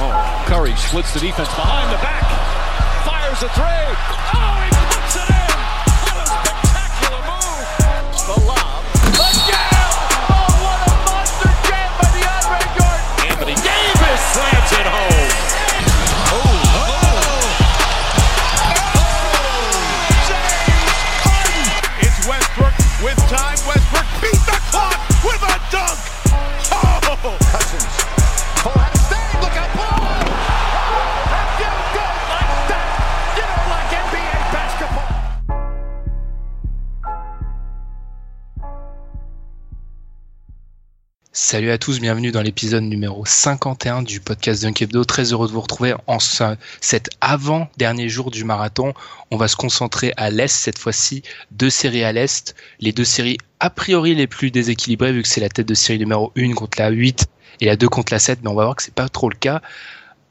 Oh, Curry splits the defense behind the back. Fires a three. Oh, he puts it in. What a spectacular move. Lob. The. Oh, what a monster jam by DeAndre Jordan. Anthony Davis slams it home. Oh, oh. oh James Harden. It's Westbrook with time. Westbrook Salut à tous, bienvenue dans l'épisode numéro 51 du podcast Dunk Hebdo. Très heureux de vous retrouver en ce- cet avant-dernier jour du marathon. On va se concentrer à l'Est cette fois-ci. Deux séries à l'Est. Les deux séries a priori les plus déséquilibrées vu que c'est la tête de série numéro 1 contre la 8 et la 2 contre la 7. Mais on va voir que c'est pas trop le cas.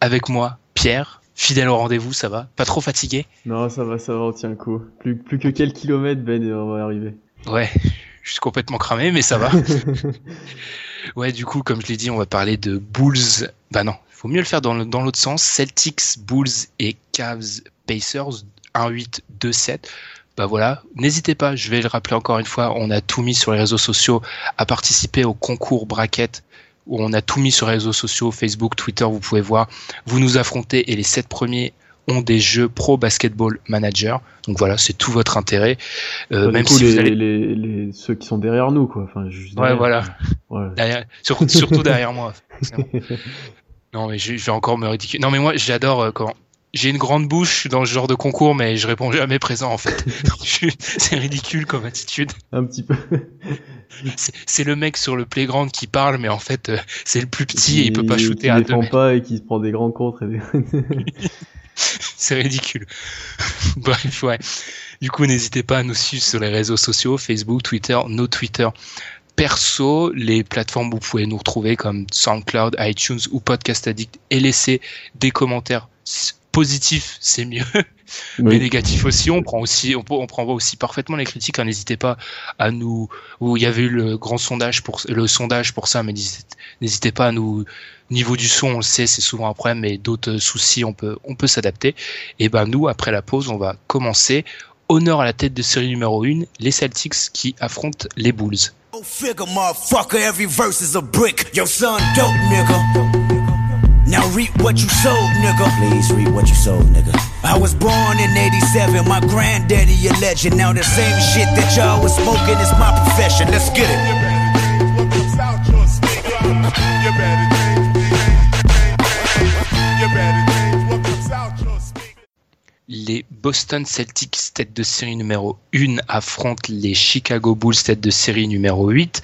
Avec moi, Pierre, fidèle au rendez-vous, ça va? Pas trop fatigué? Non, ça va, ça va, on tient le coup. Plus, plus que quelques kilomètres, Ben, et on va y arriver. Ouais, je suis complètement cramé, mais ça va. Ouais, du coup, comme je l'ai dit, on va parler de Bulls. Bah non, il faut mieux le faire dans l'autre sens. Celtics, Bulls et Cavs, Pacers, 1-8, 2-7. Bah voilà, n'hésitez pas, je vais le rappeler encore une fois, on a tout mis sur les réseaux sociaux à participer au concours bracket où on a tout mis sur les réseaux sociaux, Facebook, Twitter, vous pouvez voir. Vous nous affrontez et les sept premiers ont des jeux pro basketball manager. Donc voilà, c'est tout votre intérêt. Euh, Bah, même coup, si les, vous allez les, les, ceux qui sont derrière nous, quoi. Enfin, juste Ouais, voilà. Ouais. Derrière, surtout, surtout derrière moi. Non, mais je, je vais encore me ridiculiser. Non, mais moi, j'adore euh, quand j'ai une grande bouche dans ce genre de concours, mais je réponds jamais présent en fait. C'est ridicule comme attitude. Un petit peu. C'est le mec sur le playground qui parle, mais en fait, euh, c'est le plus petit et il peut pas Qui- shooter qui à deux mètres. pas et qui se prend des grands contres. Et des... C'est ridicule. Bref, ouais. Du coup, n'hésitez pas à nous suivre sur les réseaux sociaux, Facebook, Twitter, nos Twitter perso, les plateformes où vous pouvez nous retrouver comme SoundCloud, iTunes ou Podcast Addict et laisser des commentaires positifs, c'est mieux. Mais Oui. négatifs aussi, on prend aussi, on, on prend aussi parfaitement les critiques. hein. N'hésitez pas à nous, où il y avait eu le grand sondage pour le sondage pour ça, mais n'hésitez- pas à nous. Niveau du son, on le sait, c'est souvent un problème, mais d'autres soucis, on peut, on peut s'adapter. Et ben nous, après la pause, on va commencer. Honneur à la tête de série numéro 1, les Celtics qui affrontent les Bulls. Go figure, motherfucker. Every verse is a brick. Yo, son, dope, nigga. Now reap what you sowed, nigga. Please reap what you sowed, nigga. I was born in 87. My granddaddy a legend. Now the same shit that y'all was smoking is my profession. Let's get it. Les Boston Celtics, tête de série numéro 1, affrontent les Chicago Bulls, tête de série numéro 8.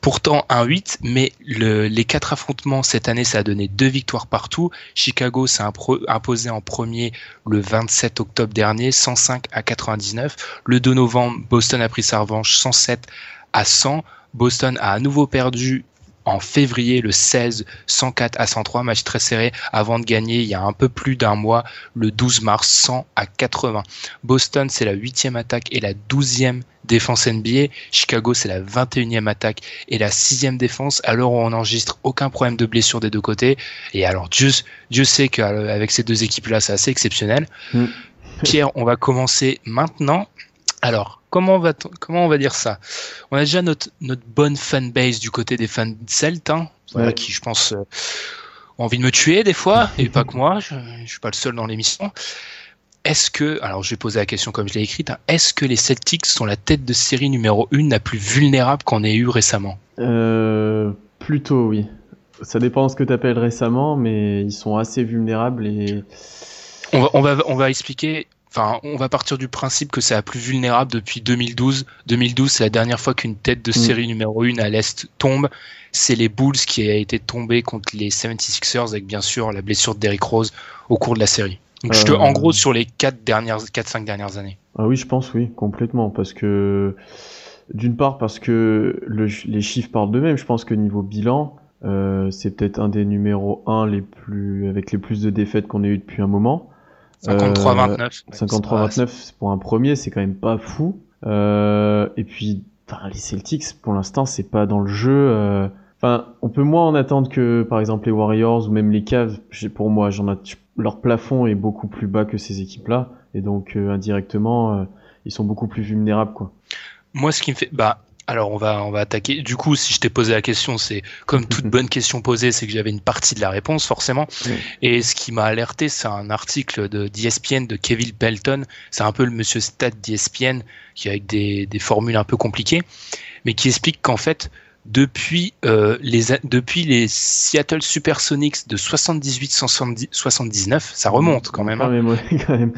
Pourtant un 8, mais le- les quatre affrontements cette année, ça a donné deux victoires partout. Chicago s'est imposé en premier le 27 octobre dernier, 105 à 99. Le 2 novembre, Boston a pris sa revanche, 107 à 100. Boston a à nouveau perdu en février le 16, 104 à 103, match très serré avant de gagner il y a un peu plus d'un mois le 12 mars 100 à 80. Boston c'est la huitième attaque et la douzième défense NBA. Chicago c'est la 21e attaque et la sixième défense. Où on enregistre aucun problème de blessure des deux côtés. Et alors Dieu, Dieu sait qu'avec ces deux équipes là c'est assez exceptionnel. Mm. Pierre, on va commencer maintenant Alors, comment on va, comment on va dire ça? On a déjà notre, notre bonne fanbase du côté des fans de Celt, hein, voilà, Ouais. qui, je pense, euh, ont envie de me tuer des fois, et pas que moi, je, je suis pas le seul dans l'émission. Est-ce que, alors je vais poser la question comme je l'ai écrite, hein, est-ce que les Celtics sont la tête de série numéro 1 la plus vulnérable qu'on ait eu récemment? Euh, plutôt, oui. Ça dépend de ce que tu appelles récemment, mais ils sont assez vulnérables et. on va, on va, on va expliquer. Enfin, on va partir du principe que c'est la plus vulnérable depuis 2012. 2012, c'est la dernière fois qu'une tête de série numéro 1 à l'Est tombe. C'est les Bulls qui a été tombé contre les 76ers avec bien sûr la blessure de Derrick Rose au cours de la série. Donc, je te, Euh. en gros, sur les 4 dernières, 4-5 dernières années. Ah oui, je pense, oui, complètement. Parce que. D'une part, parce que le- les chiffres parlent d'eux-mêmes. Je pense que niveau bilan, euh, c'est peut-être un des numéros 1 les plus, avec les plus de défaites qu'on ait eu depuis un moment. 53-29. 53-29 pour un premier, c'est quand même pas fou. Euh, et puis, enfin, les Celtics, pour l'instant, c'est pas dans le jeu. euh, Enfin, on peut moins en attendre que, par exemple, les Warriors ou même les Cavs. Pour moi, j'en ai... leur plafond est beaucoup plus bas que ces équipes-là, et donc euh, indirectement, euh, ils sont beaucoup plus vulnérables, quoi. Moi, ce qui me fait, bah, alors on va, on va attaquer. Du coup, si je t'ai posé la question, c'est comme toute bonne question posée, c'est que j'avais une partie de la réponse forcément. Oui. Et ce qui m'a alerté, c'est un article de d'ESPN de Kevin Pelton. C'est un peu le monsieur stat d'ESPN qui avec des, des formules un peu compliquées, mais qui explique qu'en fait, depuis euh, les depuis les Seattle Supersonics de 78-79, ça remonte quand même. hein Quand même, ouais, quand même.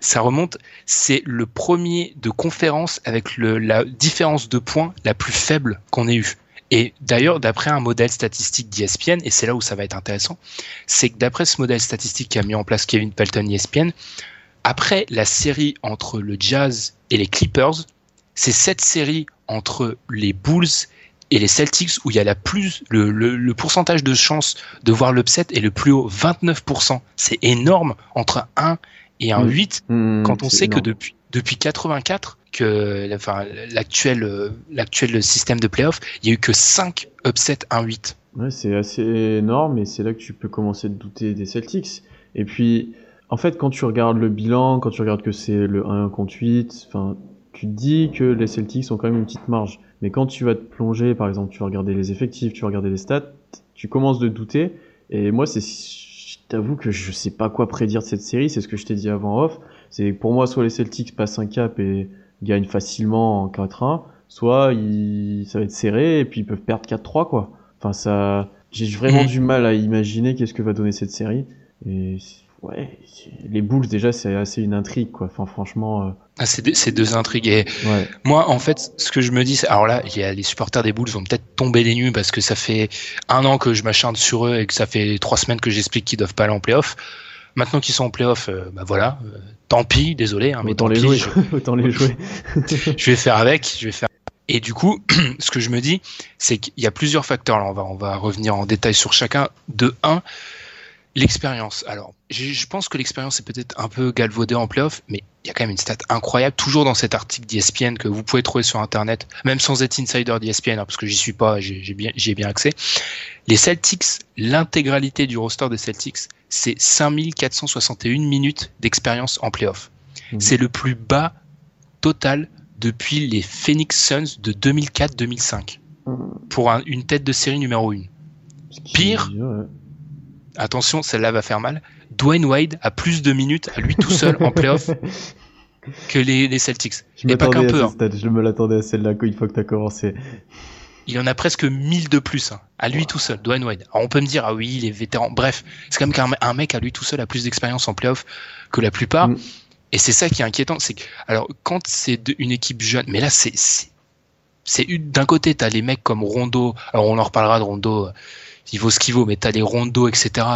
Ça remonte, c'est le premier de conférence avec la différence de points la plus faible qu'on ait eu. Et d'ailleurs, d'après un modèle statistique d'ESPN, et c'est là où ça va être intéressant, c'est que d'après ce modèle statistique qu'a mis en place Kevin Pelton ESPN, après la série entre le Jazz et les Clippers, c'est cette série entre les Bulls et les Celtics où il y a la plus le, pourcentage de chances de voir l'upset est le plus haut, 29%. C'est énorme entre 1 et un Mm. 8 Hmm, quand on sait que depuis depuis 84 que enfin l'actuel euh, l'actuel système de playoff, il y a eu que 5 upsets 1-8. Ouais, c'est assez énorme et c'est là que tu peux commencer de douter des Celtics. Et puis, en fait, quand tu regardes le bilan, quand tu regardes que c'est le 1 contre 8, enfin, tu te dis que les Celtics ont quand même une petite marge. Mais quand tu vas te plonger, par exemple, tu vas regarder les effectifs, tu vas regarder les stats, tu commences de douter. Et moi, c'est, t'avoue que je sais pas quoi prédire de cette série. C'est ce que je t'ai dit avant off. C'est pour moi, soit les Celtics passent un cap et gagnent facilement en 4-1, soit ils, ça va être serré et puis ils peuvent perdre 4-3, quoi. Enfin, ça, j'ai vraiment du mal à imaginer qu'est-ce que va donner cette série. Et ouais, les Bulls déjà, c'est assez une intrigue, quoi. Enfin, franchement, euh, Ah, c'est deux, intrigues. Et ouais. moi, en fait, ce que je me dis, c'est- alors là, y a les supporters des Bulls vont peut-être tomber des nues parce que ça fait un an que je m'acharne sur eux et que ça fait trois semaines que j'explique qu'ils doivent pas aller en playoff. Maintenant qu'ils sont en playoff, euh, bah voilà, euh, tant pis, désolé, hein, mais Autant tant les pis, jouer, je- autant les jouer. je vais faire avec, je vais faire. Et du coup, ce que je me dis, c'est qu'il y a plusieurs facteurs. Là, on va, on va revenir en détail sur chacun. De un, l'expérience. Alors, je pense que l'expérience est peut-être un peu galvaudée en playoff, mais il y a quand même une stat incroyable, toujours dans cet article d'ESPN que vous pouvez trouver sur Internet, même sans être insider d'ESPN, hein, parce que j'y suis pas, j'ai bien, j'y ai bien accès. Les Celtics, l'intégralité du roster des Celtics, c'est 5461 minutes d'expérience en playoff. Mhm. C'est le plus bas total depuis les Phoenix Suns de 2004-2005 pour un- une tête de série numéro 1. Ce qui- Pire. ouais. Attention, celle-là va faire mal. Dwayne Wade a plus de minutes à lui tout seul en playoff que les, les Celtics. Je Et pas qu'un peu. hein. je me l'attendais à celle-là une fois que t'as commencé. Il en a presque 1000 de plus, hein, à lui tout seul, Dwayne Wade. Alors on peut me dire, ah oui, les vétérans. Bref, c'est quand même qu'un un mec à lui tout seul a plus d'expérience en playoff que la plupart. Mm. Et c'est ça qui est inquiétant. C'est que, alors, quand c'est une équipe jeune, mais là, c'est, d'un côté, t'as les mecs comme Rondo. Alors, on en reparlera de Rondo. Il vaut ce qu'il vaut, mais t'as les Rondo, etc.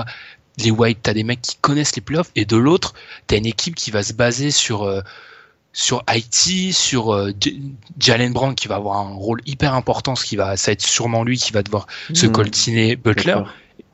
Les White, t'as des mecs qui connaissent les playoffs. Et de l'autre, t'as une équipe qui va se baser sur, euh, sur Haïti, sur euh, Jalen Brown qui va avoir un rôle hyper important, ce qui va, ça va être sûrement lui qui va devoir se Hmm. coltiner Butler.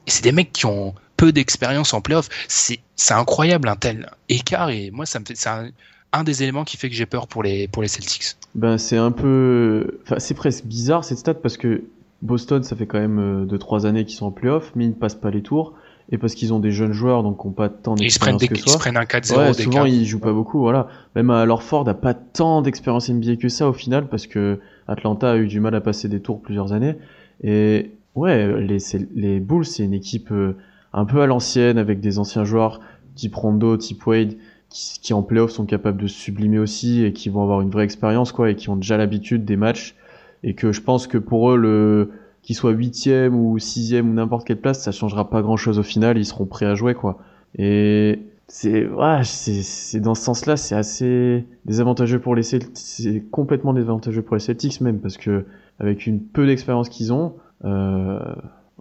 Et c'est des mecs qui ont peu d'expérience en playoff. C'est, c'est incroyable un tel écart et moi ça me fait, c'est un, un des éléments qui fait que j'ai peur pour les, pour les Celtics. Ben, c'est un peu. Enfin, c'est presque bizarre cette stat parce que Boston, ça fait quand même 2-3 années qu'ils sont en playoff, mais ils ne passent pas les tours. et parce qu'ils ont des jeunes joueurs donc qui n'ont pas tant Ils se prennent, d'expérience des, que ils se ça. prennent un 4-0 Ouais, souvent ils jouent pas beaucoup, voilà. Même alors Ford a pas tant d'expérience NBA que ça au final parce que Atlanta a eu du mal à passer des tours plusieurs années. Et ouais, les, c'est- les Bulls c'est une équipe euh, un peu à l'ancienne avec des anciens joueurs type Rondo, type Wade qui, qui en playoff sont capables de se sublimer aussi et qui vont avoir une vraie expérience quoi et qui ont déjà l'habitude des matchs et que je pense que pour eux le qu'ils soient huitième ou sixième ou n'importe quelle place ça changera pas grand chose au final ils seront prêts à jouer quoi et c'est ouais, c'est dans ce sens-là, c'est assez désavantageux pour les Celtics, c'est complètement désavantageux pour les Celtics même parce que avec une peu d'expérience qu'ils ont, euh,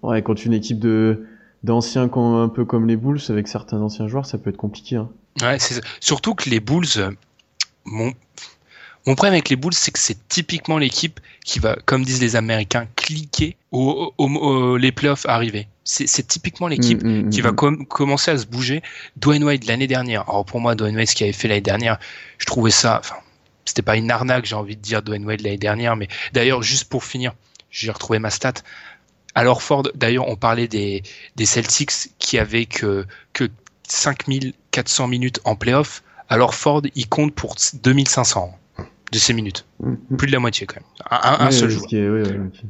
ouais, contre une équipe de d'anciens un peu comme les Bulls avec certains anciens joueurs, ça peut être compliqué. Hein. Ouais. Surtout que les Bulls, euh, mon, problème avec les Bulls, c'est que c'est typiquement l'équipe qui va, comme disent les Américains, cliquer au, au- au- les playoffs arrivés. C'est typiquement l'équipe Mm, mm, qui mm, va mm. com- commencer à se bouger. Dwayne Wade l'année dernière. Alors pour moi, Dwayne Wade, ce qu'il avait fait l'année dernière, je trouvais ça. Enfin, c'était pas une arnaque, j'ai envie de dire Dwayne Wade l'année dernière, mais d'ailleurs, juste pour finir, j'ai retrouvé ma stat. Alors Ford, d'ailleurs, on parlait des, des Celtics qui avaient que, que 5400 minutes en playoff. Alors Ford, il compte pour 2500 de ces minutes. Mm, mm. Plus de la moitié quand même. Un, seul joueur. est-.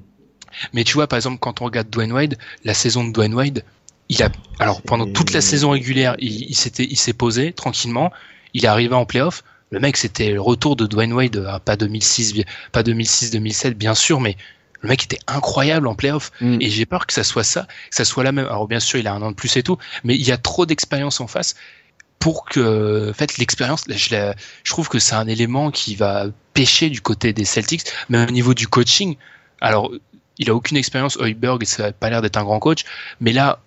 Mais tu vois, par exemple, quand on regarde Dwayne Wade, la saison de Dwayne Wade, il a, alors pendant toute la saison régulière, il, s'était, il s'est posé tranquillement. Il est arrivé en playoff. Le mec, c'était le retour de Dwayne Wade, euh, pas 2006, bi- pas 2006, 2007, bien sûr, mais le mec était incroyable en playoff. Mm. Et j'ai peur que ça soit ça, que ça soit la même. Alors bien sûr, il a un an de plus et tout, mais il y a trop d'expérience en face pour que, en fait, l'expérience, je, trouve que c'est un élément qui va pêcher du côté des Celtics, mais au niveau du coaching. Alors, il a aucune expérience, Hoiberg, ça n'a pas l'air d'être un grand coach, mais là,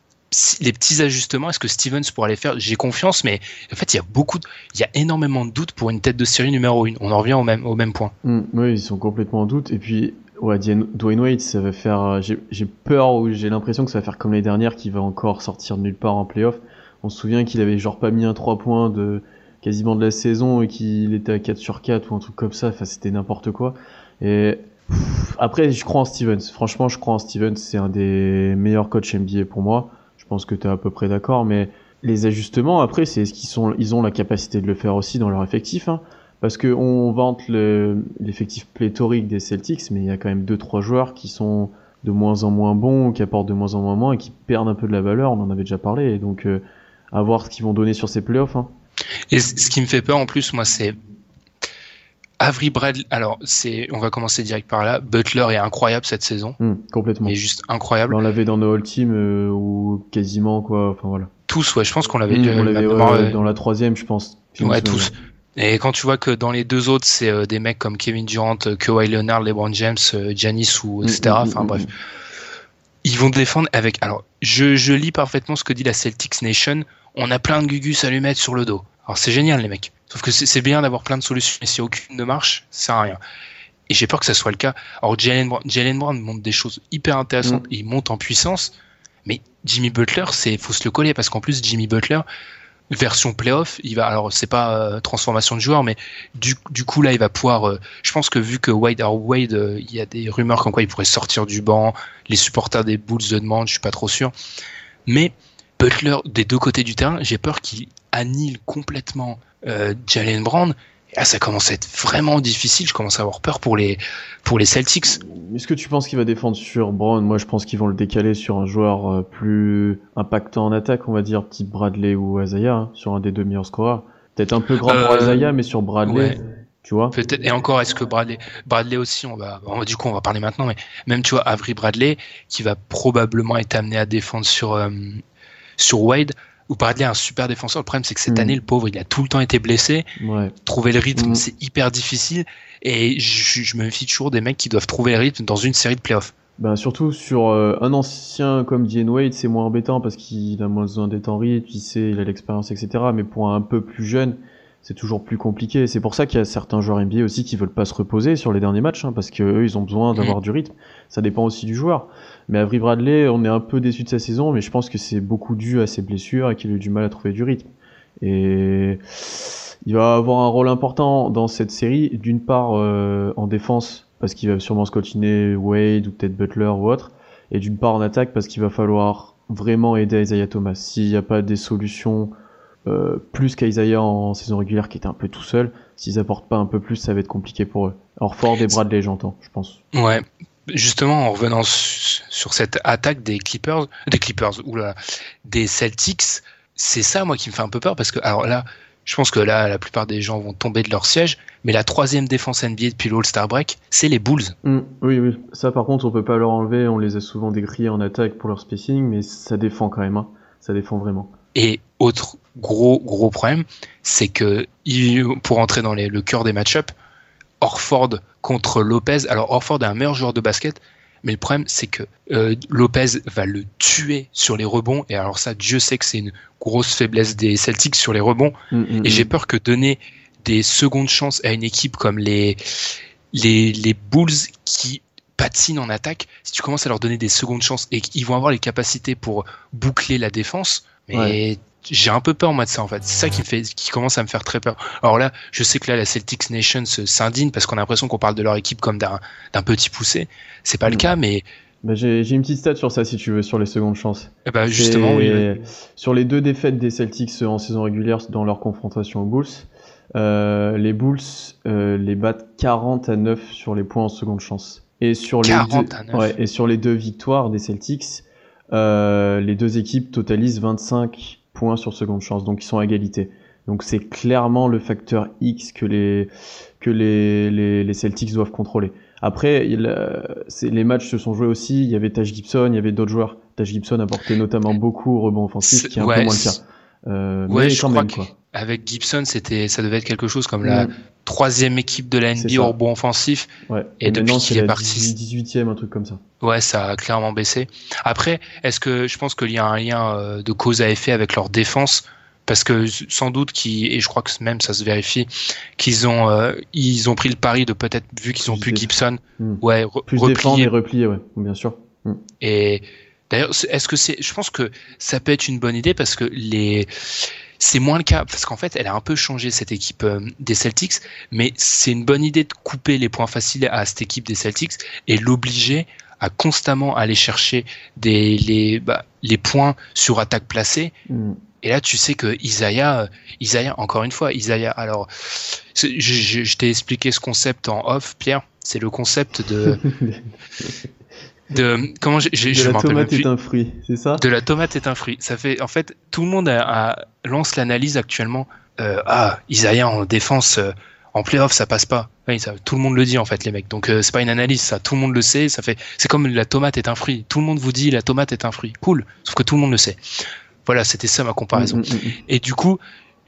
les petits ajustements, est-ce que Stevens pourra les faire? J'ai confiance, mais en fait, il y a beaucoup, il y a énormément de doutes pour une tête de série numéro 1. On en revient au même, même point. Mm, oui, ils sont complètement en doute. Et puis, ouais, Dwayne Wade, ça va faire. euh, J'ai peur ou j'ai l'impression que ça va faire comme les dernières, qu'il va encore sortir de nulle part en playoff. On se souvient qu'il avait genre pas mis un 3 points de quasiment de la saison et qu'il était à 4 sur 4 ou un truc comme ça. Enfin, c'était n'importe quoi. Et après, je crois en Stevens. Franchement, je crois en Stevens. C'est un des meilleurs coachs NBA pour moi. Je pense que tu es à peu près d'accord. Mais les ajustements, après, c'est ce qu'ils sont, ils ont la capacité de le faire aussi dans leur effectif. Hein. Parce que on vante le- l'effectif pléthorique des Celtics, mais il y a quand même deux trois joueurs qui sont de moins en moins bons, qui apportent de moins en moins moins et qui perdent un peu de la valeur. On en avait déjà parlé, et donc euh, à voir ce qu'ils vont donner sur ces playoffs. Hein. Et ce qui me fait peur en plus, moi, c'est Avery Bradley. Alors, c'est, on va commencer direct par là. Butler est incroyable cette saison. Hum, complètement. Il est juste incroyable. Bah, on l'avait dans nos All Team euh, ou quasiment quoi. Enfin voilà. Tous, ouais, je pense qu'on l'avait euh, ouais, euh, dans la troisième, je pense. Ouais, tous. Et quand tu vois que dans les deux autres, c'est euh, des mecs comme Kevin Durant, euh, Kawhi Leonard, LeBron James, Giannis ou Hum, etc. Enfin bref, ils vont défendre avec. Alors, je, je lis parfaitement ce que dit la Celtics Nation. On a plein de gugus à lui mettre sur le dos. Alors c'est génial les mecs. Sauf que c'est bien d'avoir plein de solutions, mais si aucune ne marche, ça sert à rien. Et j'ai peur que ça soit le cas. Alors Jalen Brown, Jalen Brown montre des choses hyper intéressantes. Il monte en puissance. Mais Jimmy Butler, c'est faut se le coller parce qu'en plus Jimmy Butler, version playoff, il va alors c'est pas euh, transformation de joueur, mais du, du coup là il va pouvoir. euh, je pense que vu que Wade, alors Wade, euh, il y a des rumeurs comme quoi il pourrait sortir du banc. Les supporters des Bulls se demandent, je suis pas trop sûr. Mais Butler des deux côtés du terrain, j'ai peur qu'il annihile complètement euh, Jalen Brown. Et là, ça commence à être vraiment difficile. Je commence à avoir peur pour les pour les Celtics. Est-ce que tu penses qu'il va défendre sur Brown? Moi, je pense qu'ils vont le décaler sur un joueur euh, plus impactant en attaque, on va dire, type Bradley ou Isaiah, hein, sur un des deux meilleurs scoreurs. Peut-être un peu grand pour Euh, Isaiah, mais sur Bradley, ouais. tu vois. Peut-être. Et encore, est-ce que Bradley, Bradley aussi, on va, on va- du coup, on va parler maintenant, mais même tu vois, Avery Bradley, qui va probablement être amené à défendre sur euh, sur Wade. Ou Bradley un super défenseur. Le problème, c'est que cette Mm. année, le pauvre, il a tout le temps été blessé. Ouais. Trouver le rythme, Mm. c'est hyper difficile. Et je, je me méfie toujours des mecs qui doivent trouver le rythme dans une série de playoffs. Ben, surtout sur euh, un ancien comme Dwayne Wade, c'est moins embêtant parce qu'il a moins besoin d'être en rythme, il sait, il a l'expérience, etc. Mais pour un peu plus jeune, c'est toujours plus compliqué. C'est pour ça qu'il y a certains joueurs NBA aussi qui veulent pas se reposer sur les derniers matchs, hein, parce que eux, ils ont besoin d'avoir du rythme. Ça dépend aussi du joueur. Mais Avery Bradley, on est un peu déçu de sa saison, mais je pense que c'est beaucoup dû à ses blessures et qu'il a eu du mal à trouver du rythme. Et il va avoir un rôle important dans cette série, d'une part euh, en défense, parce qu'il va sûrement se continuer Wade ou peut-être Butler ou autre, et d'une part en attaque, parce qu'il va falloir vraiment aider Isaiah Thomas. S'il n'y a pas des solutions euh, plus qu'Isaiah en saison régulière qui était un peu tout seul, s'ils apportent pas un peu plus, ça va être compliqué pour eux. Orford et Bradley, j'entends, je pense. Ouais. Justement, en revenant sur cette attaque des Clippers, des Clippers, ou des Celtics, c'est ça, moi, qui me fait un peu peur parce que, alors là, je pense que là, la plupart des gens vont tomber de leur siège, mais la troisième défense NBA depuis l'All-Star Break, c'est les Bulls. Mm, oui, oui. Ça, par contre, on peut pas leur enlever. On les a souvent décriés en attaque pour leur spacing, mais ça défend quand même. Hein. Ça défend vraiment. Et autre gros, gros problème, c'est que pour entrer dans le cœur des match-ups, Orford contre Lopez. Alors, Orford est un meilleur joueur de basket, mais le problème, c'est que euh, Lopez va le tuer sur les rebonds. Et alors ça, Dieu sait que c'est une grosse faiblesse des Celtics sur les rebonds. Mm, mm, et j'ai mm. peur que donner des secondes chances à une équipe comme les, les, les Bulls qui patinent en attaque, si tu commences à leur donner des secondes chances et qu'ils vont avoir les capacités pour boucler la défense, mais j'ai un peu peur moi de ça en fait. C'est ça qui fait, qui commence à me faire très peur. Alors là, je sais que là la Celtics Nation s'indigne parce qu'on a l'impression qu'on parle de leur équipe comme d'un petit poussé. C'est pas le cas, mais bah, j'ai une petite stat sur ça si tu veux sur les secondes chances. Eh bah, justement, oui, Sur les deux défaites des Celtics en saison régulière dans leur confrontation aux Bulls, euh, les Bulls euh, les battent 40 à 9 sur les points en seconde chance. Et sur les deux, Ouais, et sur les deux victoires des Celtics, euh, les deux équipes totalisent 25 points sur seconde chance, donc ils sont à égalité. Donc c'est clairement le facteur X que les que les, les, les Celtics doivent contrôler. Après, il, euh, les matchs se sont joués aussi. Il y avait Taj Gibson, il y avait d'autres joueurs. Taj Gibson apportait notamment beaucoup au rebond offensif, qui est un peu moins le cas. Euh, ouais, je crois qu'avec Gibson, c'était, ça devait être quelque chose comme la mm. troisième équipe de la NBA au rebond offensif. Ouais. Et, depuis qu'il est parti, 18e, un truc comme ça. Ouais, ça a clairement baissé. Après, est-ce que je pense qu'il y a un lien euh, de cause à effet avec leur défense? parce que sans doute qui et je crois que même ça se vérifie qu'ils ont euh, ils ont pris le pari de peut-être vu qu'ils ont plus Gibson hmm. ouais plus défendre et replier ouais bien sûr hmm. et d'ailleurs est-ce que c'est je pense que ça peut être une bonne idée parce que les c'est moins le cas parce qu'en fait elle a un peu changé cette équipe euh, des Celtics mais c'est une bonne idée de couper les points faciles à cette équipe des Celtics et l'obliger à constamment aller chercher des les bah, les points sur attaque placée hmm. Et là, tu sais que Isaiah, Isaiah, encore une fois, Isaiah. Alors, je, je, t'ai expliqué ce concept en off, Pierre. C'est le concept de de comment j'ai de la tomate est un fruit, c'est ça? De la tomate est un fruit. Ça fait en fait tout le monde a, lance l'analyse actuellement. Euh, ah, Isaiah en défense. Euh, en playoff, ça passe pas. Oui, ça, tout le monde le dit en fait, les mecs. Donc euh, c'est pas une analyse, ça. Tout le monde le sait. Ça fait, c'est comme la tomate est un fruit. Tout le monde vous dit la tomate est un fruit. Cool. Sauf que tout le monde le sait. Voilà, c'était ça ma comparaison. Mm, mm, mm, et du coup,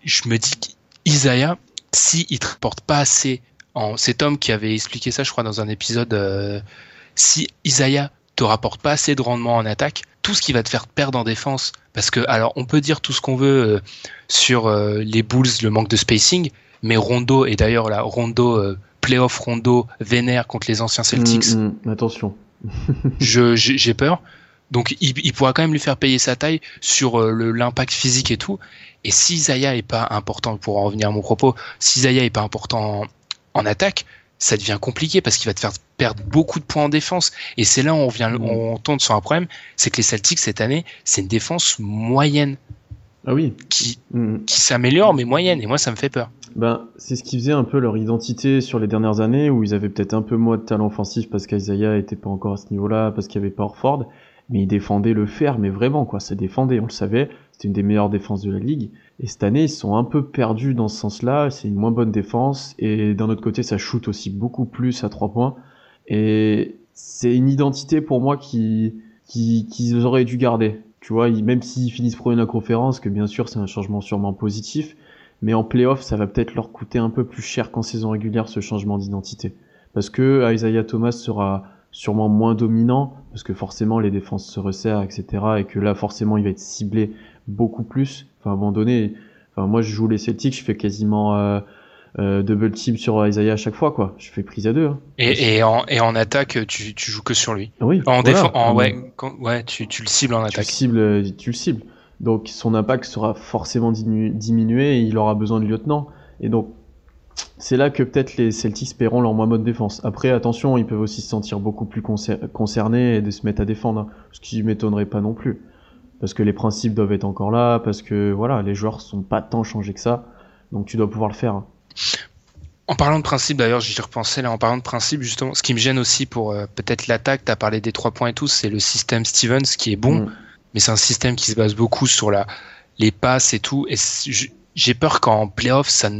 je me dis qu'Isaiah, s'il si ne te rapporte pas assez en cet homme qui avait expliqué ça, je crois, dans un épisode, euh, si Isaiah te rapporte pas assez de rendement en attaque, tout ce qui va te faire perdre en défense, parce que alors on peut dire tout ce qu'on veut euh, sur euh, les Bulls, le manque de spacing, mais Rondo et d'ailleurs la Rondo playoff Rondo vénère contre les anciens Celtics. attention. j'ai peur. Donc il, pourra quand même lui faire payer sa taille sur euh, l'impact physique et tout. Et si Zaya est pas important, pour en revenir à mon propos, si Zaya est pas important en, attaque, ça devient compliqué parce qu'il va te faire perdre beaucoup de points en défense. Et c'est là où on vient, on tombe sur un problème, c'est que les Celtics cette année, c'est une défense moyenne. Ah oui. Qui, mmh. qui s'améliore, mais moyenne. Et moi, ça me fait peur. Ben, c'est ce qui faisait un peu leur identité sur les dernières années, où ils avaient peut-être un peu moins de talent offensif parce qu'Isaiah était pas encore à ce niveau-là, parce qu'il y avait pas Orford mais il défendait le fer, mais vraiment quoi, ça défendait, on le savait, c'était une des meilleures défenses de la ligue. Et cette année, ils sont un peu perdus dans ce sens-là, c'est une moins bonne défense, et d'un autre côté, ça shoot aussi beaucoup plus à trois points. Et c'est une identité pour moi qui qu'ils qui auraient dû garder. Tu vois, même s'ils finissent premier de la conférence, que bien sûr c'est un changement sûrement positif, mais en playoff, ça va peut-être leur coûter un peu plus cher qu'en saison régulière ce changement d'identité. Parce que Isaiah Thomas sera sûrement moins dominant, parce que forcément les défenses se resserrent, etc. Et que là, forcément, il va être ciblé beaucoup plus. Enfin, à un moment donné, enfin, moi, je joue les Celtics, je fais quasiment euh, euh, double team sur Isaiah à chaque fois, quoi. Je fais prise à deux. Hein. Et, et, en, et en attaque, tu, tu joues que sur lui. Oui. En défense, ouais, ouais, tu, tu le cibles en attaque. Tu le cibles, tu le cibles. Donc son impact sera forcément diminué et il aura besoin de lieutenant. Et donc c'est là que peut-être les Celtics paieront leur moins bonne défense. Après, attention, ils peuvent aussi se sentir beaucoup plus concernés et de se mettre à défendre, hein, ce qui m'étonnerait pas non plus. Parce que les principes doivent être encore là, parce que voilà, les joueurs sont pas tant changés que ça, donc tu dois pouvoir le faire. En parlant de principe, d'ailleurs, j'y repensais là, en parlant de principe, justement, ce qui me gêne aussi pour euh, peut-être l'attaque, tu as parlé des trois points et tout, c'est le système Stevens qui est bon, Mm. mais c'est un système qui se base beaucoup sur la, les passes et tout, et j'ai peur qu'en playoff, ça,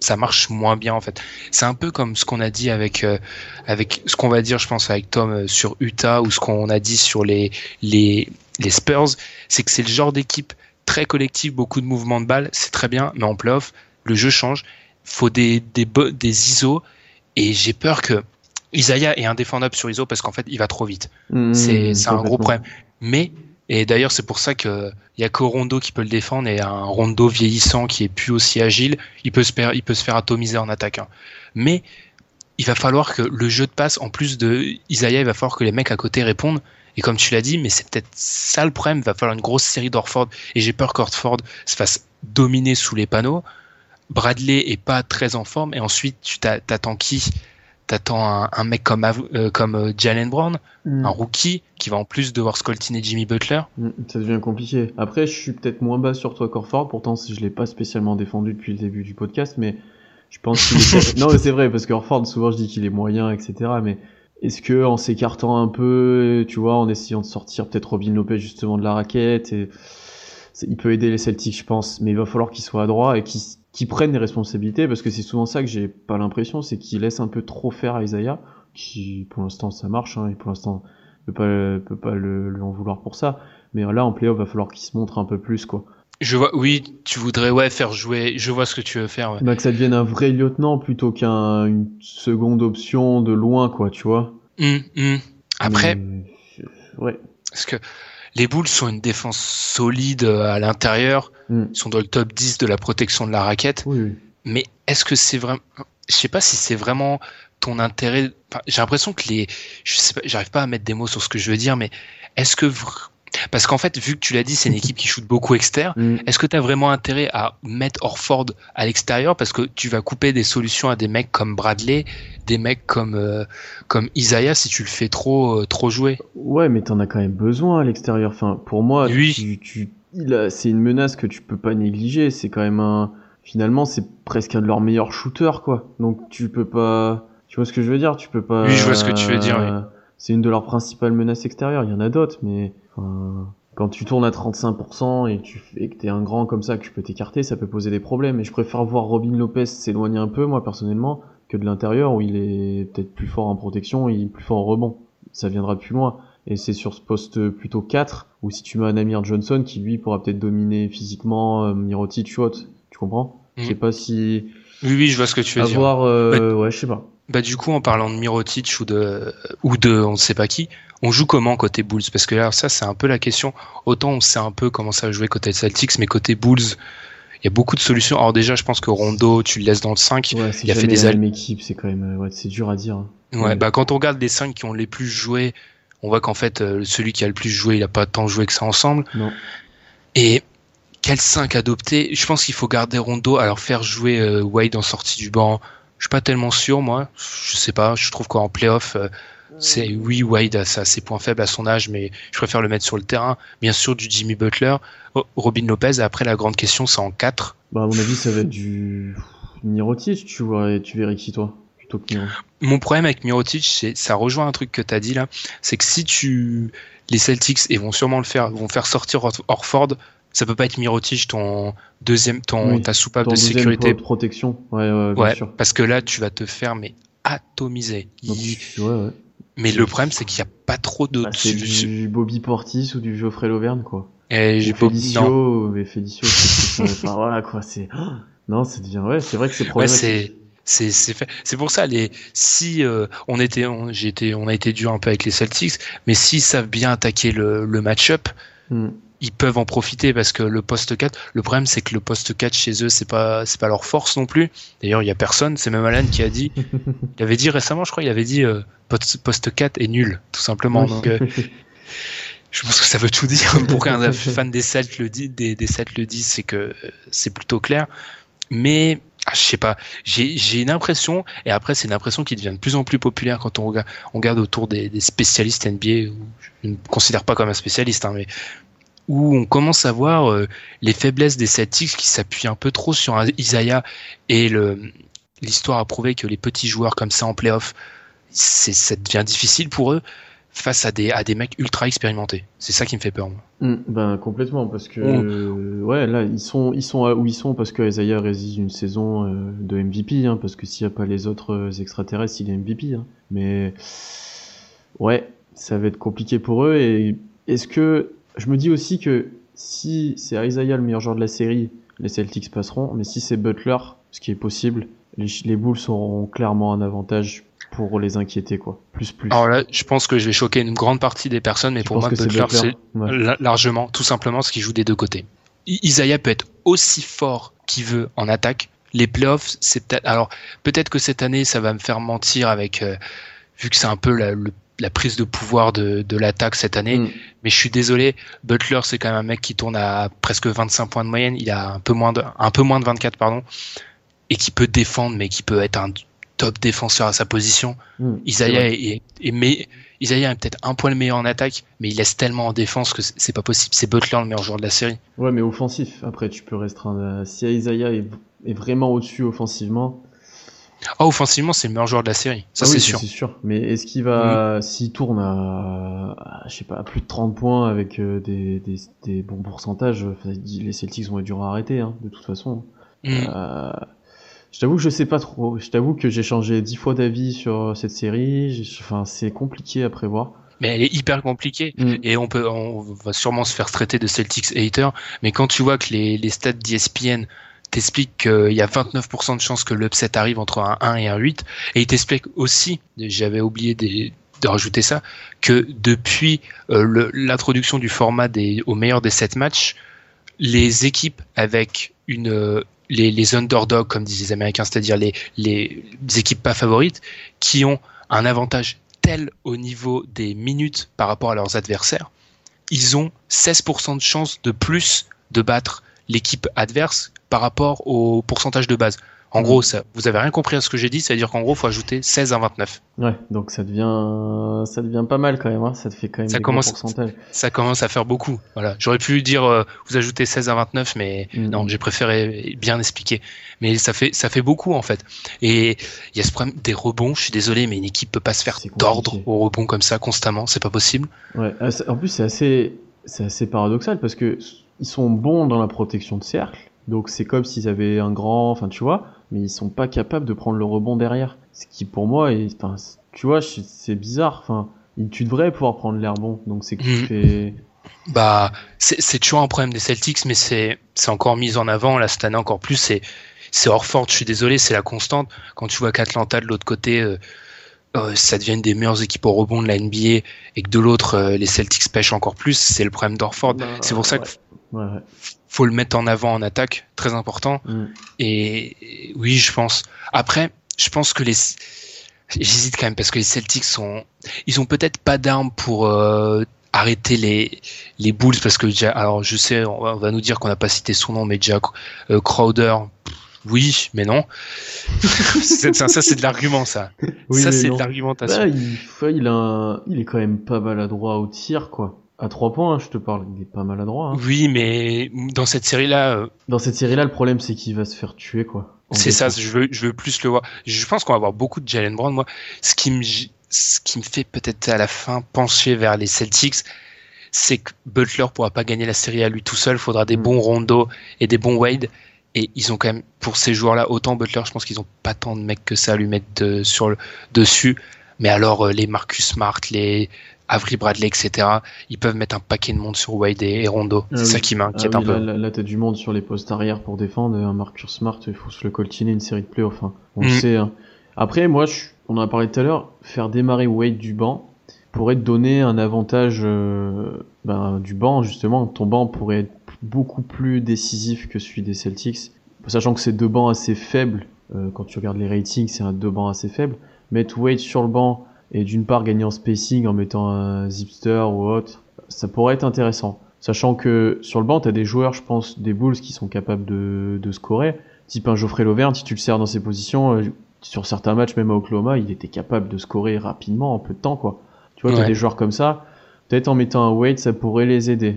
ça marche moins bien, en fait. C'est un peu comme ce qu'on a dit avec, euh, avec ce qu'on va dire, je pense, avec Tom euh, sur Utah, ou ce qu'on a dit sur les, les, les Spurs, c'est que c'est le genre d'équipe très collective, beaucoup de mouvements de balles, c'est très bien, mais en playoff, le jeu change, faut des, des, des ISO, et j'ai peur que Isaiah est indéfendable sur ISO parce qu'en fait, il va trop vite. Mm, C'est c'est un gros problème. Mais, et d'ailleurs, c'est pour ça que il y a que Rondo qui peut le défendre et un Rondo vieillissant qui est plus aussi agile, il peut se faire, atomiser en attaque. hein. Mais il va falloir que le jeu de passe, en plus de Isaiah, il va falloir que les mecs à côté répondent. Et comme tu l'as dit, mais c'est peut-être ça le problème, il va falloir une grosse série d'Orford. Et j'ai peur qu'Orford se fasse dominer sous les panneaux. Bradley est pas très en forme. Et ensuite, tu t'a- t'attends qui? T'attends un, un mec comme, euh, comme euh, Jalen Brown, Mm. un rookie qui va en plus devoir scoltiner Jimmy Butler. Mm, Ça devient compliqué. Après, je suis peut-être moins bas sur toi qu'Orford, pourtant je l'ai pas spécialement défendu depuis le début du podcast, mais je pense qu'il est... non, mais c'est vrai, parce qu'Orford, souvent je dis qu'il est moyen, etc. Mais est-ce que en s'écartant un peu, tu vois, en essayant de sortir peut-être Robin Lopez justement de la raquette, et... il peut aider les Celtics, je pense, mais il va falloir qu'il soit adroit et qu'il qu'il prenne des responsabilités, parce que c'est souvent ça que j'ai pas l'impression, c'est qu'il laisse un peu trop faire à Isaiah, qui pour l'instant ça marche, hein, et pour l'instant peut pas, peut pas le, lui en vouloir pour ça. Mais là, en playoff, va falloir qu'il se montre un peu plus, quoi. Je vois, oui, tu voudrais ouais faire jouer. Je vois ce que tu veux faire. ouais. Bah, que ça devienne un vrai lieutenant plutôt qu'une seconde option de loin, quoi, tu vois. Hum, hum. Après, Mais, euh, ouais. parce que les Bulls sont une défense solide euh, à l'intérieur. Mm. Ils sont dans le top 10 de la protection de la raquette. Oui, oui. Mais est-ce que c'est vraiment, je sais pas si c'est vraiment ton intérêt. Enfin, j'ai l'impression que les, je sais pas, j'arrive pas à mettre des mots sur ce que je veux dire, mais est-ce que parce qu'en fait, vu que tu l'as dit, c'est une équipe qui shoot beaucoup externe. Mm. Est-ce que tu as vraiment intérêt à mettre Orford à l'extérieur parce que tu vas couper des solutions à des mecs comme Bradley, des mecs comme euh, comme Isaiah si tu le fais trop euh, trop jouer? Ouais, mais t'en as quand même besoin à l'extérieur. Enfin, pour moi, Oui. tu, tu, c'est une menace que tu peux pas négliger. C'est quand même un. Finalement, c'est presque un de leurs meilleurs shooters, quoi. Donc, tu peux pas. Tu vois ce que je veux dire? Tu peux pas. Oui, je vois ce que tu veux dire, oui. C'est une de leurs principales menaces extérieures. Il y en a d'autres, mais. Enfin, quand tu tournes à 35% et que tu fais que t'es un grand comme ça, que tu peux t'écarter, ça peut poser des problèmes. Et je préfère voir Robin Lopez s'éloigner un peu, moi personnellement, que de l'intérieur où il est peut-être plus fort en protection et plus fort en rebond. Ça viendra de plus loin. Et c'est sur ce poste plutôt 4, ou si tu mets un Amir Johnson qui lui pourra peut-être dominer physiquement euh, Mirotic ou autre. Tu comprends? Je sais Mhm. pas si Oui, oui, je vois ce que tu veux dire. avoir euh, ouais, je sais pas. Bah du coup, en parlant de Mirotic ou de ou de on ne sait pas qui, on joue comment côté Bulls? Parce que là, ça c'est un peu la question. Autant on sait un peu comment ça va jouer côté Celtics, mais côté Bulls, il y a beaucoup de solutions. Alors déjà, je pense que Rondo, tu le laisses dans le 5. Ouais, il a fait des la même équipe, c'est quand même ouais, c'est dur à dire. hein. Ouais, Ouais. bah quand on regarde les 5 qui ont les plus joué, on voit qu'en fait euh, celui qui a le plus joué, il a pas tant joué que ça ensemble. Non. Et quel 5 adopter? Je pense qu'il faut garder Rondo, alors faire jouer euh, Wade en sortie du banc. Je suis pas tellement sûr moi, je sais pas, je trouve qu'en playoff euh, c'est oui Wade a sa- ses points faibles à son âge mais je préfère le mettre sur le terrain. Bien sûr du Jimmy Butler, Oh, Robin Lopez après la grande question c'est en 4. Bah à mon avis, ça va être du Mirotic, tu vois, tu verrais qui toi plutôt que Miro. Mon problème avec Mirotic, c'est ça rejoint un truc que tu as dit là, c'est que si tu les Celtics et vont sûrement le faire, vont faire sortir Or- Orford, ça peut pas être Mirotic ton deuxième ton Oui, ta soupape Ton de sécurité. po- protection, ouais, ouais, bien Ouais, sûr. parce que là tu vas te faire mais Il- ouais, ouais. Mais le problème c'est qu'il y a pas trop de Bah, c'est du Bobby Portis ou du Geoffrey Lauvergne, quoi. Et j'ai pas- non. Felicio, mais Felicio, c'est- enfin, voilà, quoi, c'est, non, ça devient, ouais, c'est vrai que c'est Ouais, problématique. c'est c'est c'est fait. C'est pour ça les si euh, on était on, j'ai été on a été dur un peu avec les Celtics, mais s'ils savent bien attaquer le, le match-up, Hmm. Ils peuvent en profiter parce que le poste 4, le problème c'est que le poste 4 chez eux, c'est pas c'est pas leur force non plus. D'ailleurs, il y a personne, c'est même Alan qui a dit il avait dit récemment, je crois, il avait dit euh, poste, poste 4 est nul tout simplement. Donc euh, je pense que ça veut tout dire pour qu'un fan des Celtics le dit des des Celtics le dise, c'est que euh, c'est plutôt clair. Mais ah, je sais pas, j'ai j'ai une impression et après c'est une impression qui devient de plus en plus populaire quand on regarde on regarde autour des, des spécialistes NBA. où Je ne me considère pas comme un spécialiste, hein, mais où on commence à voir euh, les faiblesses des Celtics qui s'appuient un peu trop sur Isaiah et l'histoire a prouvé que les petits joueurs comme ça en playoff, ça devient difficile pour eux face à des à des mecs ultra expérimentés. C'est ça qui me fait peur. Moi. Mm, ben complètement parce que euh, ouais là ils sont ils sont où ils sont parce que Isaiah résiste une saison euh, de MVP hein, parce que s'il y a pas les autres extraterrestres il est MVP hein. mais ouais ça va être compliqué pour eux et est-ce que je me dis aussi que si c'est Isaiah le meilleur joueur de la série les Celtics passeront mais si c'est Butler ce qui est possible les, les Bulls auront clairement un avantage pour les inquiéter quoi. Plus plus. Alors là, je pense que je vais choquer une grande partie des personnes, mais pour moi, Butler, c'est Ouais. largement, tout simplement, ce qui joue des deux côtés. Isaiah peut être aussi fort qu'il veut en attaque. Les playoffs, c'est peut-être. Alors peut-être que cette année, ça va me faire mentir avec, euh, vu que c'est un peu la, le- la prise de pouvoir de, de l'attaque cette année. Mm. Mais je suis désolé, Butler, c'est quand même un mec qui tourne à presque 25 points de moyenne. Il a un peu moins de, un peu moins de 24, pardon, et qui peut défendre, mais qui peut être un top défenseur à sa position. Mm. Isaiah est, est- est me- Isaiah est peut-être un poil meilleur en attaque, mais il laisse tellement en défense que c'est pas possible. C'est Butler le meilleur joueur de la série. Ouais, mais offensif. Après, tu peux restreindre. Si Isaiah est, est vraiment au-dessus offensivement, Ah, offensivement, c'est le meilleur joueur de la série. Ça, ah oui, c'est sûr. C'est sûr. Mais est-ce qu'il va, s'il tourne à, à, je sais pas, à plus de 30 points avec euh, des, des, des bons pourcentages, enfin, les Celtics vont être durs à arrêter, hein, de toute façon. Mm. Euh, je t'avoue que je sais pas trop. Je t'avoue que j'ai changé dix fois d'avis sur cette série. Enfin, c'est compliqué à prévoir. Mais elle est hyper compliquée. Mm. Et on peut, on va sûrement se faire traiter de Celtics hater. Mais quand tu vois que les, les stats d'ESPN t'expliquent qu'il y a 29% de chances que l'upset arrive entre un 1 et un 8, et ils t'expliquent aussi, j'avais oublié de rajouter ça, que depuis euh, l'introduction du format des, au meilleur des 7 matchs, les équipes avec euh, les, underdogs, comme disent les Américains, c'est-à-dire les, les équipes pas favorites, qui ont un avantage tel au niveau des minutes par rapport à leurs adversaires, ils ont 16% de chance de plus de battre l'équipe adverse par rapport au pourcentage de base. En gros, ça, vous avez rien compris à ce que j'ai dit, c'est-à-dire qu'en gros, faut ajouter 16 à 29. Ouais, donc ça devient, ça devient pas mal quand même. Hein. Ça te fait quand même Ça des commence-. Ça commence à faire beaucoup. Voilà. J'aurais pu dire euh, vous ajoutez 16 à 29, mais Mhm. non, j'ai préféré bien expliquer. Mais ça fait ça fait beaucoup en fait. Et il y a ce problème des rebonds. Je suis désolé, mais une équipe peut pas se faire tordre au rebond comme ça constamment. C'est pas possible. Ouais. c'est- En plus, c'est assez, c'est assez paradoxal parce que ils sont bons dans la protection de cercle. Donc c'est comme s'ils avaient un grand, enfin tu vois, mais ils sont pas capables de prendre le rebond derrière. Ce qui pour moi, est, enfin, c'est- tu vois, c'est bizarre. Enfin, tu devrais pouvoir prendre l'air bon. Donc c'est que tu Mhm. fais. Bah, c'est toujours un problème des Celtics, mais c'est c'est encore mis en avant là cette année encore plus. C'est c'est Horford. Je suis désolé, c'est la constante. Quand tu vois qu'Atlanta de l'autre côté, euh, euh, ça devient des meilleures équipes au rebond de la NBA, et que de l'autre euh, les Celtics pêchent encore plus. C'est le problème d'Horford. Bah, c'est pour ça ouais. Ouais, ouais. faut le mettre en avant en attaque, très important. Mhm. Et oui, je pense. Après, je pense que les j'hésite quand même parce que les Celtics sont ils ont peut-être pas d'armes pour euh, arrêter les les Bulls parce que Ja- alors je sais on va, on va nous dire qu'on n'a pas cité son nom mais Jack euh, Crowder oui, mais non. Ça, ça, c'est de l'argument, ça. Oui, ça, c'est de l'argumentation. Bah, il, fait- il, a un- il est quand même pas maladroit au tir, quoi. À trois points, hein, je te parle, il est pas maladroit. hein. Oui, mais dans cette série-là, euh, Dans cette série-là, le problème, c'est qu'il va se faire tuer, quoi. C'est ça, je veux, je veux plus le voir. Je pense qu'on va avoir beaucoup de Jalen Brown. Moi, ce qui me, ce qui me fait peut-être à la fin pencher vers les Celtics, c'est que Butler pourra pas gagner la série à lui tout seul. Il faudra des Mm. bons Rondo et des bons Wade. Et ils ont quand même, pour ces joueurs-là, autant Butler, je pense qu'ils ont pas tant de mecs que ça à lui mettre de- sur le, dessus. Mais alors, euh, les Marcus Smart, les Avery Bradley, etc., ils peuvent mettre un paquet de monde sur Wade et, Rondo. Ah c'est oui. ça qui Ah m'inquiète oui, un peu. là, là, t'as du monde sur les postes arrière pour défendre. Un Marcus Smart, il faut se le coltiner une série de playoffs. Hein. On le Mm. sait. hein. Après, moi, je, on en a parlé tout à l'heure, faire démarrer Wade du banc pourrait te donner un avantage euh, ben, du banc, justement. Ton banc pourrait être beaucoup plus décisif que celui des Celtics. Sachant que c'est deux bancs assez faibles. euh, quand tu regardes les ratings, c'est un deux bancs assez faibles. Mettre Wade sur le banc et d'une part gagner en spacing en mettant un zipster ou autre, ça pourrait être intéressant. Sachant que sur le banc, t'as des joueurs, je pense, des Bulls qui sont capables de, de scorer. Type un Geoffrey Lauvergne, si tu le sers dans ses positions, euh, sur certains matchs, même à Oklahoma, il était capable de scorer rapidement en peu de temps, quoi. Tu vois, t'as Ouais. des joueurs comme ça. Peut-être en mettant un Wade, ça pourrait les aider.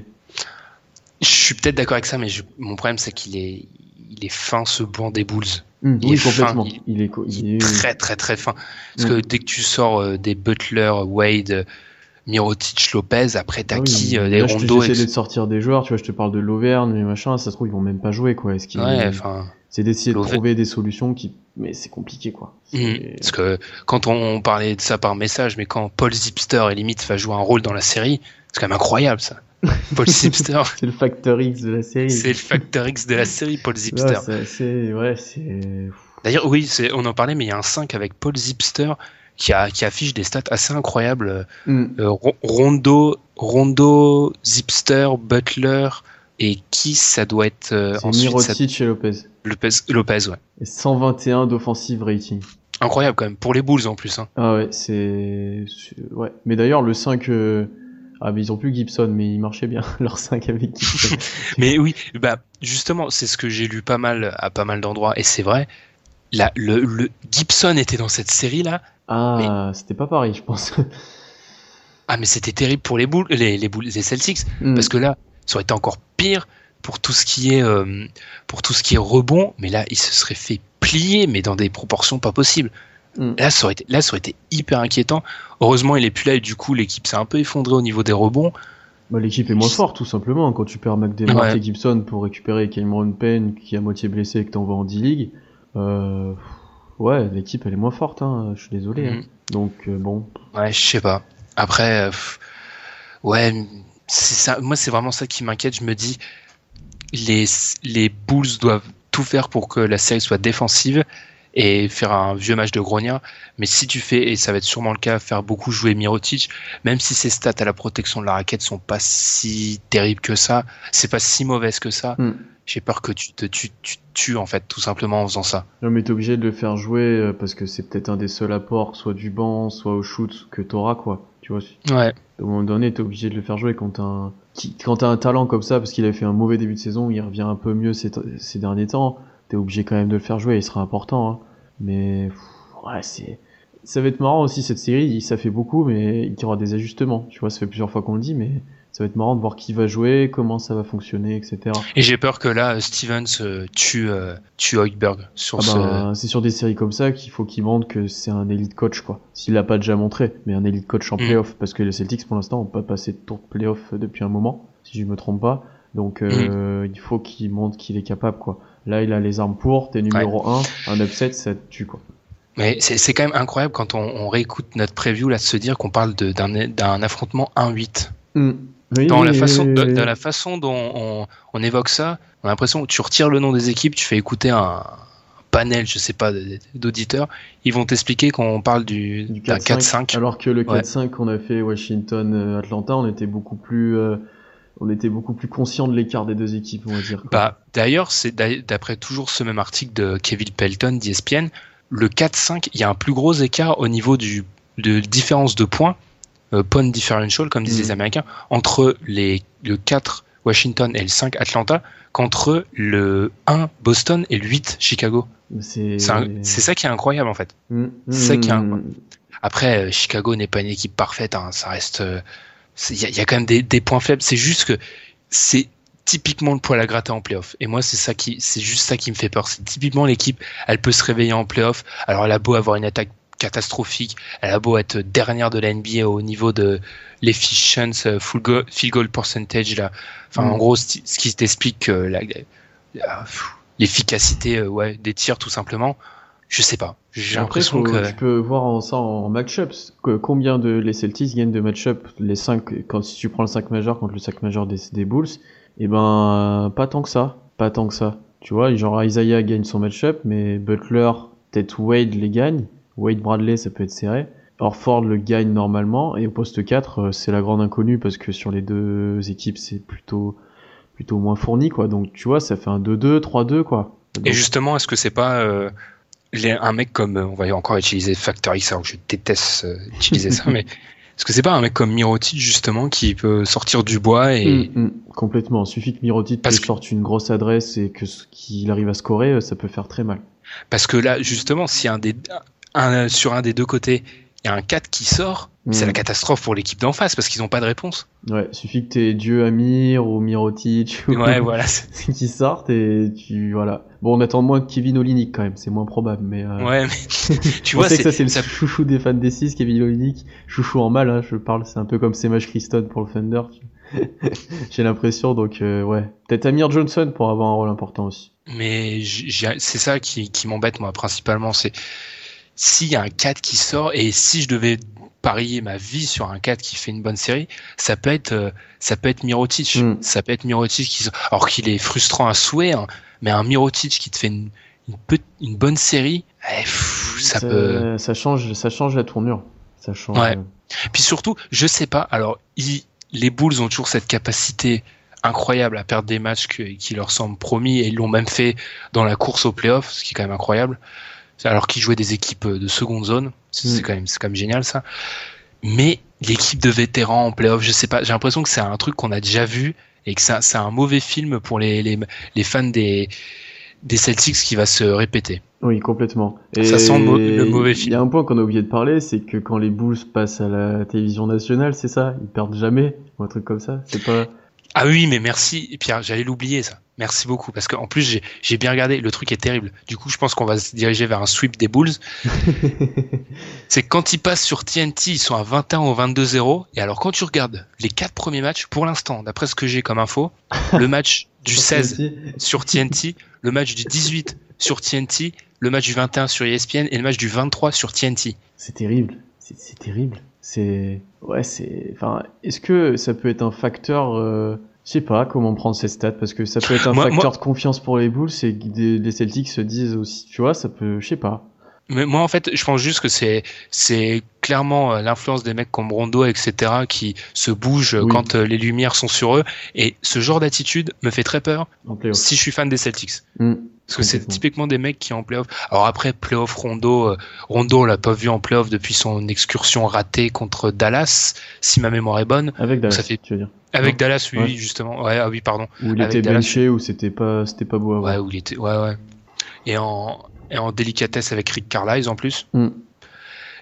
Je suis peut-être d'accord avec ça, mais je- mon problème c'est qu'il est, il est fin ce banc des Bulls. Hum, Il oui, est fin, complètement. il- Il est, il est est- très très très fin. Parce Mm. que dès que tu sors euh, des Butler, Wade, Mirotic, Lopez, après t'as Ah oui, qui euh, là, Les te- Rondo. J'essaie et- de sortir des joueurs, tu vois, je te parle de l'Auvergne, mais machin, ça se trouve, ils vont même pas jouer, quoi. Est-ce qu'ils- Ouais. C'est d'essayer de trouver des solutions qui, mais c'est compliqué, quoi. Mm. C'est- Parce que quand on parlait de ça par message, mais quand Paul Zipster et limite va jouer un rôle dans la série, c'est quand même incroyable ça. Paul Zipster, C'est le facteur X de la série. c'est le facteur X de la série, Paul Ouais, Zipster. c'est ouais. D'ailleurs, oui, on en parlait, mais il y a un 5 avec Paul Zipster qui, a, qui affiche des stats assez incroyables. Hum. Euh, Ro- Rondo, Rondo, Zipster, Butler et qui ça doit être euh, ensuite ça- Mirotic et Lopez. Lopez, Lopez, ouais. Et 121 d'offensive rating. Incroyable quand même pour les Bulls en plus. Hein. Ah ouais, c'est. c'est- Ouais. Mais d'ailleurs, le 5. euh, Ah, mais ils ont plus Gibson, mais il marchait bien, leur 5 avec Gibson. Mais oui, bah justement, c'est ce que j'ai lu pas mal à pas mal d'endroits et c'est vrai. Là, le, le Gibson était dans cette série là. Ah, c'était pas pareil, je pense. Ah mais c'était terrible pour les Bulls, les, les Bulls, les Celtics. Hmm. parce que là, ça aurait été encore pire pour tout ce qui est euh, pour tout ce qui est rebond, mais là, il se serait fait plier, mais dans des proportions pas possibles. Mm. Là, ça aurait été, là, ça aurait été hyper inquiétant. Heureusement, il est plus là et du coup, l'équipe s'est un peu effondrée au niveau des rebonds. Bah, l'équipe est moins forte, tout simplement. Quand tu perds McDermott Ouais. et Gibson pour récupérer Cameron Payne, qui est à moitié blessé et que t'envoies en D-League, euh, ouais, l'équipe, elle est moins forte, hein. Je suis désolé. hein. Mhm. Donc, euh, bon. Ouais, je sais pas. Après, euh, ouais, ça. Moi, c'est vraiment ça qui m'inquiète. Je me dis, les les Bulls doivent tout faire pour que la série soit défensive et faire un vieux match de grognard. Mais si tu fais, et ça va être sûrement le cas, faire beaucoup jouer Mirotic, même si ses stats à la protection de la raquette sont pas si terribles que ça, c'est pas si mauvaise que ça. Mm. J'ai peur que tu te tu, tu tues en fait tout simplement en faisant ça. Non, mais t'es obligé de le faire jouer euh, parce que c'est peut-être un des seuls apports, soit du banc, soit au shoot, que t'auras, quoi. Tu vois, Ouais. un moment donné, t'es obligé de le faire jouer quand t'as un, quand t'as un talent comme ça, parce qu'il a fait un mauvais début de saison, il revient un peu mieux ces, ces derniers temps, t'es obligé quand même de le faire jouer, il sera important, hein. Mais, pff, ouais, c'est, ça va être marrant aussi cette série, ça fait beaucoup, mais il y aura des ajustements. Tu vois, ça fait plusieurs fois qu'on le dit, mais ça va être marrant de voir qui va jouer, comment ça va fonctionner, etc. Et j'ai peur que là, Stevens euh, tue euh, tue Hoiberg sur Ah ce. ben, c'est sur des séries comme ça qu'il faut qu'il montre que c'est un élite coach, quoi. S'il l'a pas déjà montré, mais un élite coach en Mm. playoff, parce que les Celtics, pour l'instant, ont pas passé de tour de playoff depuis un moment, si je me trompe pas. Donc, euh, il faut qu'il montre qu'il est capable, quoi. Là, il a les armes pour, t'es numéro 1, un upset, ça te tue, quoi. Mais c'est quand même incroyable quand on, on réécoute notre preview là de se dire qu'on parle d'un affrontement 1-8. Mm. Oui, Dans la façon, de la façon dont on, on évoque ça, on a l'impression que tu retires le nom des équipes, tu fais écouter un panel, je sais pas, d'auditeurs, ils vont t'expliquer qu'on parle du, du d'un 4-5. Alors que le Ouais. 4-5 qu'on a fait Washington-Atlanta, on était beaucoup plus, euh, on était beaucoup plus conscient de l'écart des deux équipes, on va dire. quoi. Bah, d'ailleurs, c'est d'a- d'après toujours ce même article de Kevin Pelton d'ESPN, le 4-5, il y a un plus gros écart au niveau du, de différence de points, euh, point differential, comme disent Mhm. les Américains, entre les, le 4 Washington et le 5 Atlanta, qu'entre le 1 Boston et le 8 Chicago. c'est, ça qui est incroyable en fait. Mm, c'est ça qui est mm. Après, euh, Chicago n'est pas une équipe parfaite, hein, ça reste. euh, Il y, a- il y a quand même des, des points faibles. C'est juste que c'est typiquement le poil à gratter en playoff. Et moi, c'est ça qui, c'est juste ça qui me fait peur. C'est typiquement l'équipe, elle peut se réveiller en playoff. Alors, elle a beau avoir une attaque catastrophique, elle a beau être dernière de la NBA au niveau de l'efficiency, euh, full goal, field goal percentage là. Enfin, Mm. en gros, ce qui t'explique l'efficacité euh, ouais, des tirs tout simplement. Je sais pas. J'ai l'impression que tu peux voir en, ça en match-ups. que- Combien de les Celtics gagnent de match-up les 5 quand si tu prends le 5 majeur contre le 5 majeur des, des Bulls, et ben pas tant que ça, pas tant que ça. Tu vois, genre Isaiah gagne son match-up, mais Butler, peut-être Wade les gagne. Wade Bradley, ça peut être serré. Orford le gagne normalement et au poste 4, euh, c'est la grande inconnue parce que sur les deux équipes, c'est plutôt plutôt moins fourni quoi. Donc tu vois, ça fait un 2-2, 3-2 quoi. Et justement, est-ce que c'est pas euh, les- un mec comme, euh, on va encore utiliser Factor X, alors que je déteste euh, utiliser ça, mais est-ce que c'est pas un mec comme Mirotic justement qui peut sortir du bois et Mm, mm, complètement. Il suffit que Mirotic Parce te que- sorte une grosse adresse et que ce- qu'il arrive à scorer, euh, ça peut faire très mal. parce que là justement, si un des un, sur un des deux côtés il y a un 4 qui sort, c'est Mm. la catastrophe pour l'équipe d'en face parce qu'ils n'ont pas de réponse. Ouais, suffit que t'aies Dieu Amir ou Mirotic ou Ouais, voilà. c'est- qui sortent et tu voilà. Bon, on attend moins que Kevin Olinik quand même, c'est moins probable, mais. Euh... Ouais, mais tu on vois, sait que ça c'est le ça- chouchou des fans des 6, Kevin Olinik, chouchou en mal, hein, je parle, c'est un peu comme Semaj Christon pour le Thunder. tu- J'ai l'impression, donc euh, ouais. Peut-être Amir Johnson pour avoir un rôle important aussi. Mais c'est ça qui, qui m'embête moi principalement, c'est s'il y a un 4 qui sort et si je devais parier ma vie sur un 4 qui fait une bonne série, ça peut être euh, ça peut être Mirotic, Mm. ça peut être Mirotic qui alors qu'il est frustrant à souhait, hein, mais un Mirotic qui te fait une une, pe- une bonne série, eh, pff, ça, peut ça change, ça change la tournure. Ça change. Ouais. euh, Puis surtout, je sais pas. Alors, les Bulls ont toujours cette capacité incroyable à perdre des matchs que- qui leur semblent promis et ils l'ont même fait dans la course aux playoffs, ce qui est quand même incroyable. Alors qu'ils jouaient des équipes de seconde zone, c'est Mm. c'est quand même c'est quand même génial ça. Mais l'équipe de vétérans en playoffs, je sais pas. J'ai l'impression que c'est un truc qu'on a déjà vu et que c'est un- c'est un mauvais film pour les, les, les fans des des Celtics qui va se répéter. Oui, complètement. Ça sent le mau- le mauvais Il y a un point qu'on a oublié de parler, c'est que quand les Bulls passent à la télévision nationale, c'est ça, ils perdent jamais, ou un truc comme ça. C'est pas. Ah oui, mais merci, Pierre, j'allais l'oublier ça. Merci beaucoup, parce qu'en plus j'ai bien regardé, le truc est terrible. Du coup, je pense qu'on va se diriger vers un sweep des Bulls. C'est quand ils passent sur TNT, ils sont à 21 ou 22-0. Et alors quand tu regardes les quatre premiers matchs, pour l'instant, d'après ce que j'ai comme info, le match du 16 sur TNT, le match du 18 sur TNT, le match du 21 sur ESPN et le match du 23 sur TNT. C'est terrible. C'est terrible. C'est. Ouais, c'est. Enfin, est-ce que ça peut être un facteur. Euh... Je sais pas comment prendre ces stats, parce que ça peut être un Moi- facteur moi- de confiance pour les Bulls et que des- les Celtics se disent aussi. Tu vois, ça peut. Je sais pas. Mais moi, en fait, je pense juste que c'est c'est clairement euh, l'influence des mecs comme Rondo, etc., qui se bougent Oui. quand euh, les lumières sont sur eux. Et ce genre d'attitude me fait très peur si je suis fan des Celtics. Hmm. Parce que c'est typiquement des mecs qui en playoff. Alors après, playoff Rondo, euh, Rondo, on l'a pas vu en playoff depuis son excursion ratée contre Dallas, si ma mémoire est bonne. Avec Dallas, Ça fait- tu veux dire. Avec Non. Dallas, oui, Ouais. justement. Ouais, ah oui, pardon. Où il Avec était Dallas. benché, où c'était pas, c'était pas beau à voir. Ouais, où il était. Ouais, ouais. Et en, et en délicatesse avec Rick Carlisle en plus. Hmm.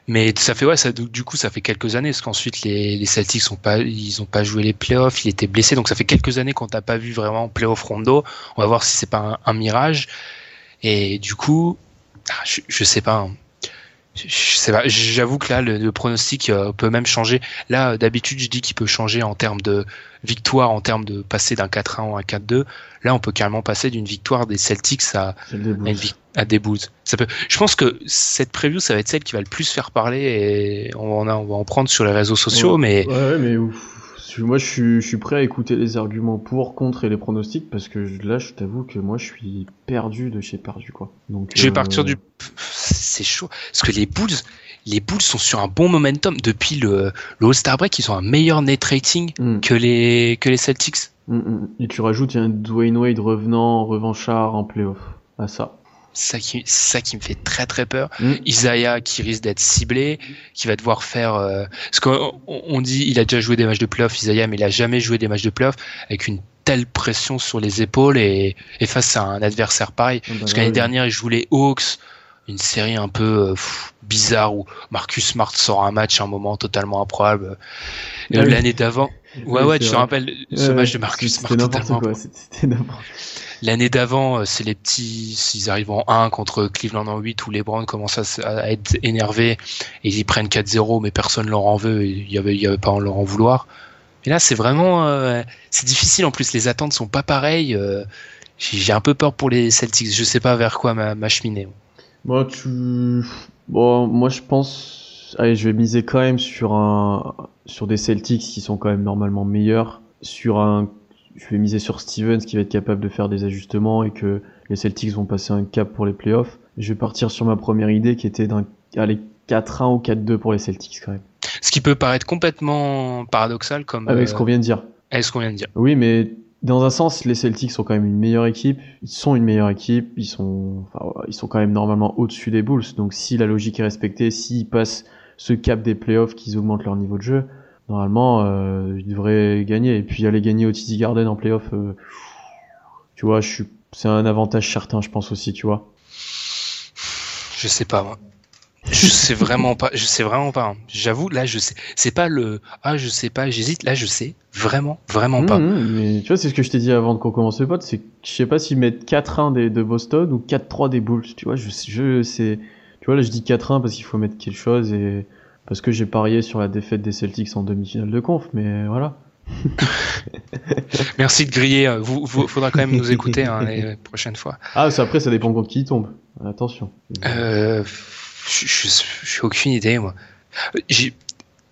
Mais ça fait ouais, ça du coup ça fait quelques années parce qu'ensuite les, les Celtics sont pas ils ont pas joué les playoffs, il était blessé donc ça fait quelques années qu'on t'a pas vu vraiment playoff Rondo. On va voir si c'est pas un, un mirage. Et du coup, ah, je, je sais pas. hein. Je, je sais pas. J'avoue que là le, le pronostic euh, peut même changer. Là euh, d'habitude je dis qu'il peut changer en termes de victoire, en termes de passer d'un 4-1 ou un 4-2. Là on peut carrément passer d'une victoire des Celtics à début. à, à des Bulls. Ça peut. Je pense que cette preview, ça va être celle qui va le plus faire parler et on, en a- on va en prendre sur les réseaux sociaux. Mais Ouais, ouais, mais ouf. Moi, je suis, je suis prêt à écouter les arguments pour, contre et les pronostics parce que là, je t'avoue que moi, je suis perdu de chez perdu, quoi. Donc, je vais euh, partir du. C'est chaud parce que les Bulls, les Bulls sont sur un bon momentum depuis le, le All-Star break. Ils ont un meilleur net rating Mm, que les que les Celtics. mm, mm. Et tu rajoutes, il y a un Dwayne Wade revenant, revanchard en playoff. À ça. Ça qui, ça qui me fait très très peur. Mm. Isaiah qui risque d'être ciblé, qui va devoir faire. euh, Parce qu'on on- dit il a déjà joué des matchs de playoff, Isaiah, mais il a jamais joué des matchs de playoff avec une telle pression sur les épaules et, et face à un adversaire pareil. Bah Parce là, qu'année oui. dernière, il joue les Hawks, une série un peu euh, bizarre où Marcus Smart sort un match à un moment totalement improbable. Et Ah oui. L'année d'avant, ouais, Oui, ouais, tu te rappelles ce match de Marcus Smart totalement L'année d'avant, euh, c'est les petits, s'ils arrivent en 1 contre Cleveland en 8 où les Browns commencent à, être énervés et ils prennent 4-0 mais personne leur en veut il y avait, il y avait pas à leur en vouloir. Et là, c'est vraiment, euh, c'est difficile en plus, les attentes sont pas pareilles. euh, j'ai un peu peur pour les Celtics, je sais pas vers quoi m'a- m'acheminer. Moi, tu. Bon, moi, je pense. Allez, je vais miser quand même sur un, sur des Celtics qui sont quand même normalement meilleurs. Sur un, je vais miser sur Stevens qui va être capable de faire des ajustements et que les Celtics vont passer un cap pour les playoffs. Je vais partir sur ma première idée qui était d'un, allez, 4-1 ou 4-2 pour les Celtics quand même. Ce qui peut paraître complètement paradoxal comme Avec euh, ce qu'on vient de dire. avec ce qu'on vient de dire. Oui, mais dans un sens, les Celtics sont quand même une meilleure équipe. Ils sont une meilleure équipe. Ils sont, enfin, ils sont quand même normalement au-dessus des Bulls. Donc, si la logique est respectée, s'ils passent ce cap des playoffs, qu'ils augmentent leur niveau de jeu, normalement, euh, ils devraient gagner. Et puis, aller gagner au TD Garden en playoff, euh, tu vois, je suis, c'est un avantage certain, je pense aussi, tu vois. Je sais pas moi. Je sais vraiment pas. Je sais vraiment pas. hein. J'avoue, là, je sais. C'est pas le. Ah, je sais pas. J'hésite. Là, je sais vraiment, vraiment pas. Mmh, mmh, mais tu vois, c'est ce que je t'ai dit avant qu'on commence le pod, c'est que je sais pas s'ils mettent 4-1 des, de Boston ou 4-3 des Bulls. Tu vois, je, je c'est, tu vois, là, je dis 4-1 parce qu'il faut mettre quelque chose et parce que j'ai parié sur la défaite des Celtics en demi-finale de conf, mais voilà. Merci de griller. euh, Vous, vous faudra quand même nous écouter hein, les prochaines fois. Ah, après, ça dépend contre qui tombe. Attention. Euh, je, suis aucune idée, moi. Il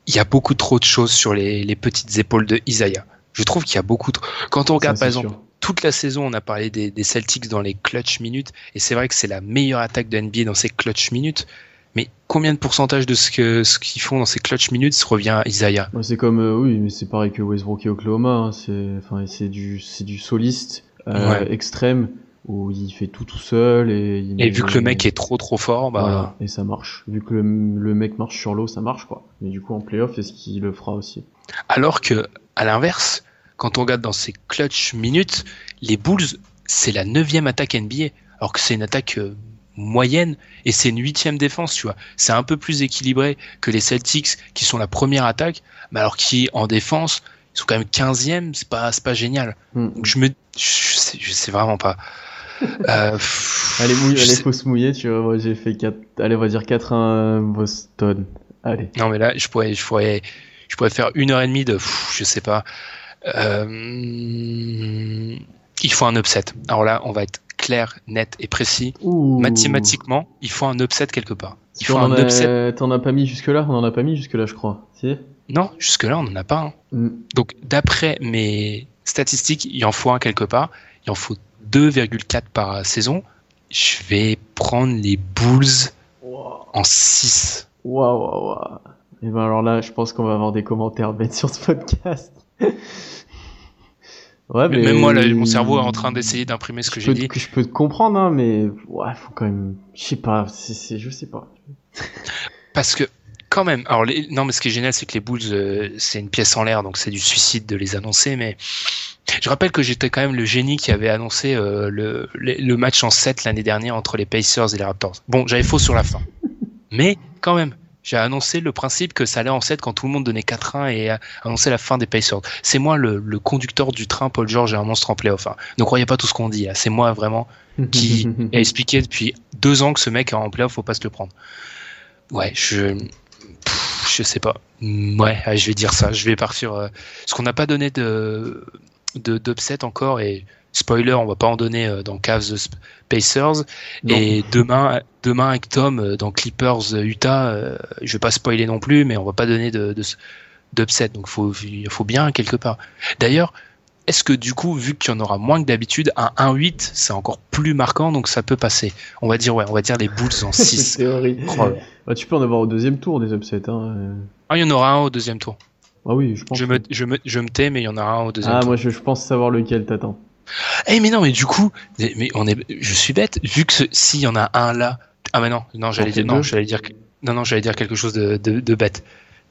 y a beaucoup trop de choses sur les, les petites épaules de Isaiah. Je trouve qu'il y a beaucoup trop. Quand on regarde, Ça, par exemple, sûr. toute la saison, on a parlé des, des Celtics dans les clutch minutes, et c'est vrai que c'est la meilleure attaque de NBA dans ces clutch minutes. Mais combien de pourcentage de ce que ce qu'ils font dans ces clutch minutes revient à Isaiah? C'est comme, euh, oui, mais c'est pareil que Westbrook et Oklahoma. Hein, c'est, enfin, c'est du, c'est du soliste euh, Ouais. extrême où il fait tout tout seul et. il Et met- vu que le mec est trop trop fort, bah, Voilà, et ça marche. Vu que le, le mec marche sur l'eau, ça marche quoi. Mais du coup en playoff, est-ce qu'il le fera aussi Alors que, à l'inverse, quand on regarde dans ces clutch minutes, les Bulls, c'est la neuvième attaque NBA, alors que c'est une attaque euh, moyenne et c'est une huitième défense, tu vois. C'est un peu plus équilibré que les Celtics qui sont la première attaque, mais alors qui en défense, ils sont quand même 15e, c'est pas, c'est pas génial. Hmm. Donc je me, je sais, je sais vraiment pas. Euh, Allez, mouille, allez, sais- faut se mouiller, tu vois. Moi j'ai fait 4. Allez, on va dire 4-1 Boston. Allez. Non, mais là, je pourrais, je pourrais, je pourrais faire une heure et demie de, pff, je sais pas. Euh, il faut un upset. Alors là, on va être clair, net et précis. Ouh. Mathématiquement, il faut un upset quelque part. Il faut on un a- upset. T'en as pas mis jusque-là? On en a pas mis jusque-là, je crois. Si? Non, jusque-là, on n'en a pas un. Hmm. Donc, d'après mes statistiques, il en faut un quelque part. Il en faut 2,4 par saison. Je vais prendre les Bulls en 6. waouh, waouh. waouh. Et ben alors là, je pense qu'on va avoir des commentaires bêtes sur ce podcast. ouais, mais. Même moi, là, mon cerveau est en train d'essayer d'imprimer ce que j'ai dit. je peux te comprendre, hein, mais ouais, faut quand même. Je sais pas, c'est- je sais pas. Parce que, quand même, alors, les- non, mais ce qui est génial, c'est que les Bulls, euh, c'est une pièce en l'air, donc c'est du suicide de les annoncer, mais je rappelle que j'étais quand même le génie qui avait annoncé euh, le, le, le match en 7 l'année dernière entre les Pacers et les Raptors. Bon, j'avais faux sur la fin. Mais, quand même, j'ai annoncé le principe que ça allait en 7 quand tout le monde donnait 4-1 et a annoncé la fin des Pacers. C'est moi le, le conducteur du train, Paul George, et un monstre en playoff. Hein. Ne croyez pas tout ce qu'on dit, là. c'est moi vraiment qui a expliqué depuis deux ans que ce mec en playoff, faut pas se le prendre. Ouais, je. je sais pas. Ouais, je vais dire ça. Je vais partir. euh, Parce qu'on n'a pas donné de- d'upset encore et spoiler, on va pas en donner euh, dans Cavs euh, Pacers. Non. Et demain, demain avec Tom euh, dans Clippers Utah, euh, je vais pas spoiler non plus, mais on va pas donner de de- d'upset. Donc faut il faut bien quelque part. D'ailleurs. Est-ce que du coup, vu qu'il y en aura moins que d'habitude, un 1-8, c'est encore plus marquant, donc ça peut passer? On va dire, ouais, on va dire les Bulls en 6. c'est horrible. Oh là. Bah, tu peux en avoir au deuxième tour des upsets. Hein. Ah, il y en aura un au deuxième tour. Ah oui, je pense. Je me, je me, je me tais, mais il y en aura un au deuxième Ah, tour. moi je, je pense savoir lequel t'attends. Eh, mais non, mais du coup, mais on est, je suis bête, vu que s'il y en a un là, ah, mais non, non, j'allais dire, non, j'allais dire, non, non, j'allais dire quelque chose de, de, de bête.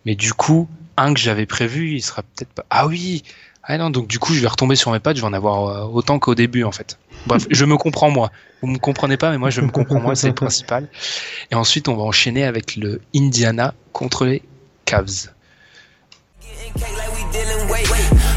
Mais du coup, un que j'avais prévu, il sera peut-être pas, ah oui, ah non, donc du coup, je vais retomber sur mes pattes, je vais en avoir euh, autant qu'au début, en fait. Bref, je me comprends moi. Vous me comprenez pas, mais moi, je me comprends moi, c'est le principal. Et ensuite, on va enchaîner avec le Indiana contre les Cavs. Cake like we dealing weight.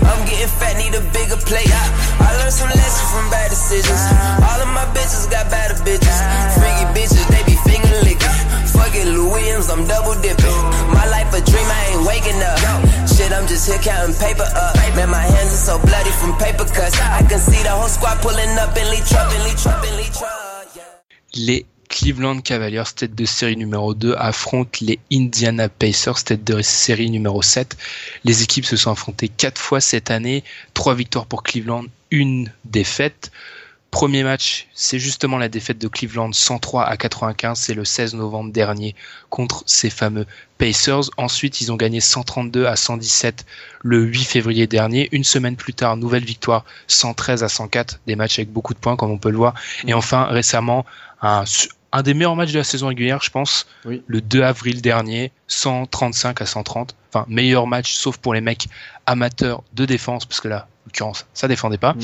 I'm getting fat, need a bigger plate. I learned some lessons from bad decisions. All of my bitches got better bitches. Freaky bitches, they be finger licking. Fuck it, Williams, I'm double dipping. My life a dream, I ain't waking up. Shit, I'm just here counting paper up. Man, my hands are so bloody from paper cuts. I can see the whole squad pulling up Lee Trump, Lee Trump, Lee Trump. Yeah. Cleveland Cavaliers, tête de série numéro 2, affrontent les Indiana Pacers, tête de série numéro 7. Les équipes se sont affrontées quatre fois cette année, trois victoires pour Cleveland, une défaite. Premier match, c'est justement la défaite de Cleveland 103 à 95, c'est le 16 novembre dernier contre ces fameux Pacers. Ensuite, ils ont gagné 132 à 117 le 8 février dernier. Une semaine plus tard, nouvelle victoire 113 à 104, des matchs avec beaucoup de points comme on peut le voir. Et enfin, récemment, un, un des meilleurs matchs de la saison régulière, je pense, Oui. le 2 avril dernier, 135 à 130. Enfin, meilleur match, sauf pour les mecs amateurs de défense, parce que là, en l'occurrence, ça défendait pas. Mm.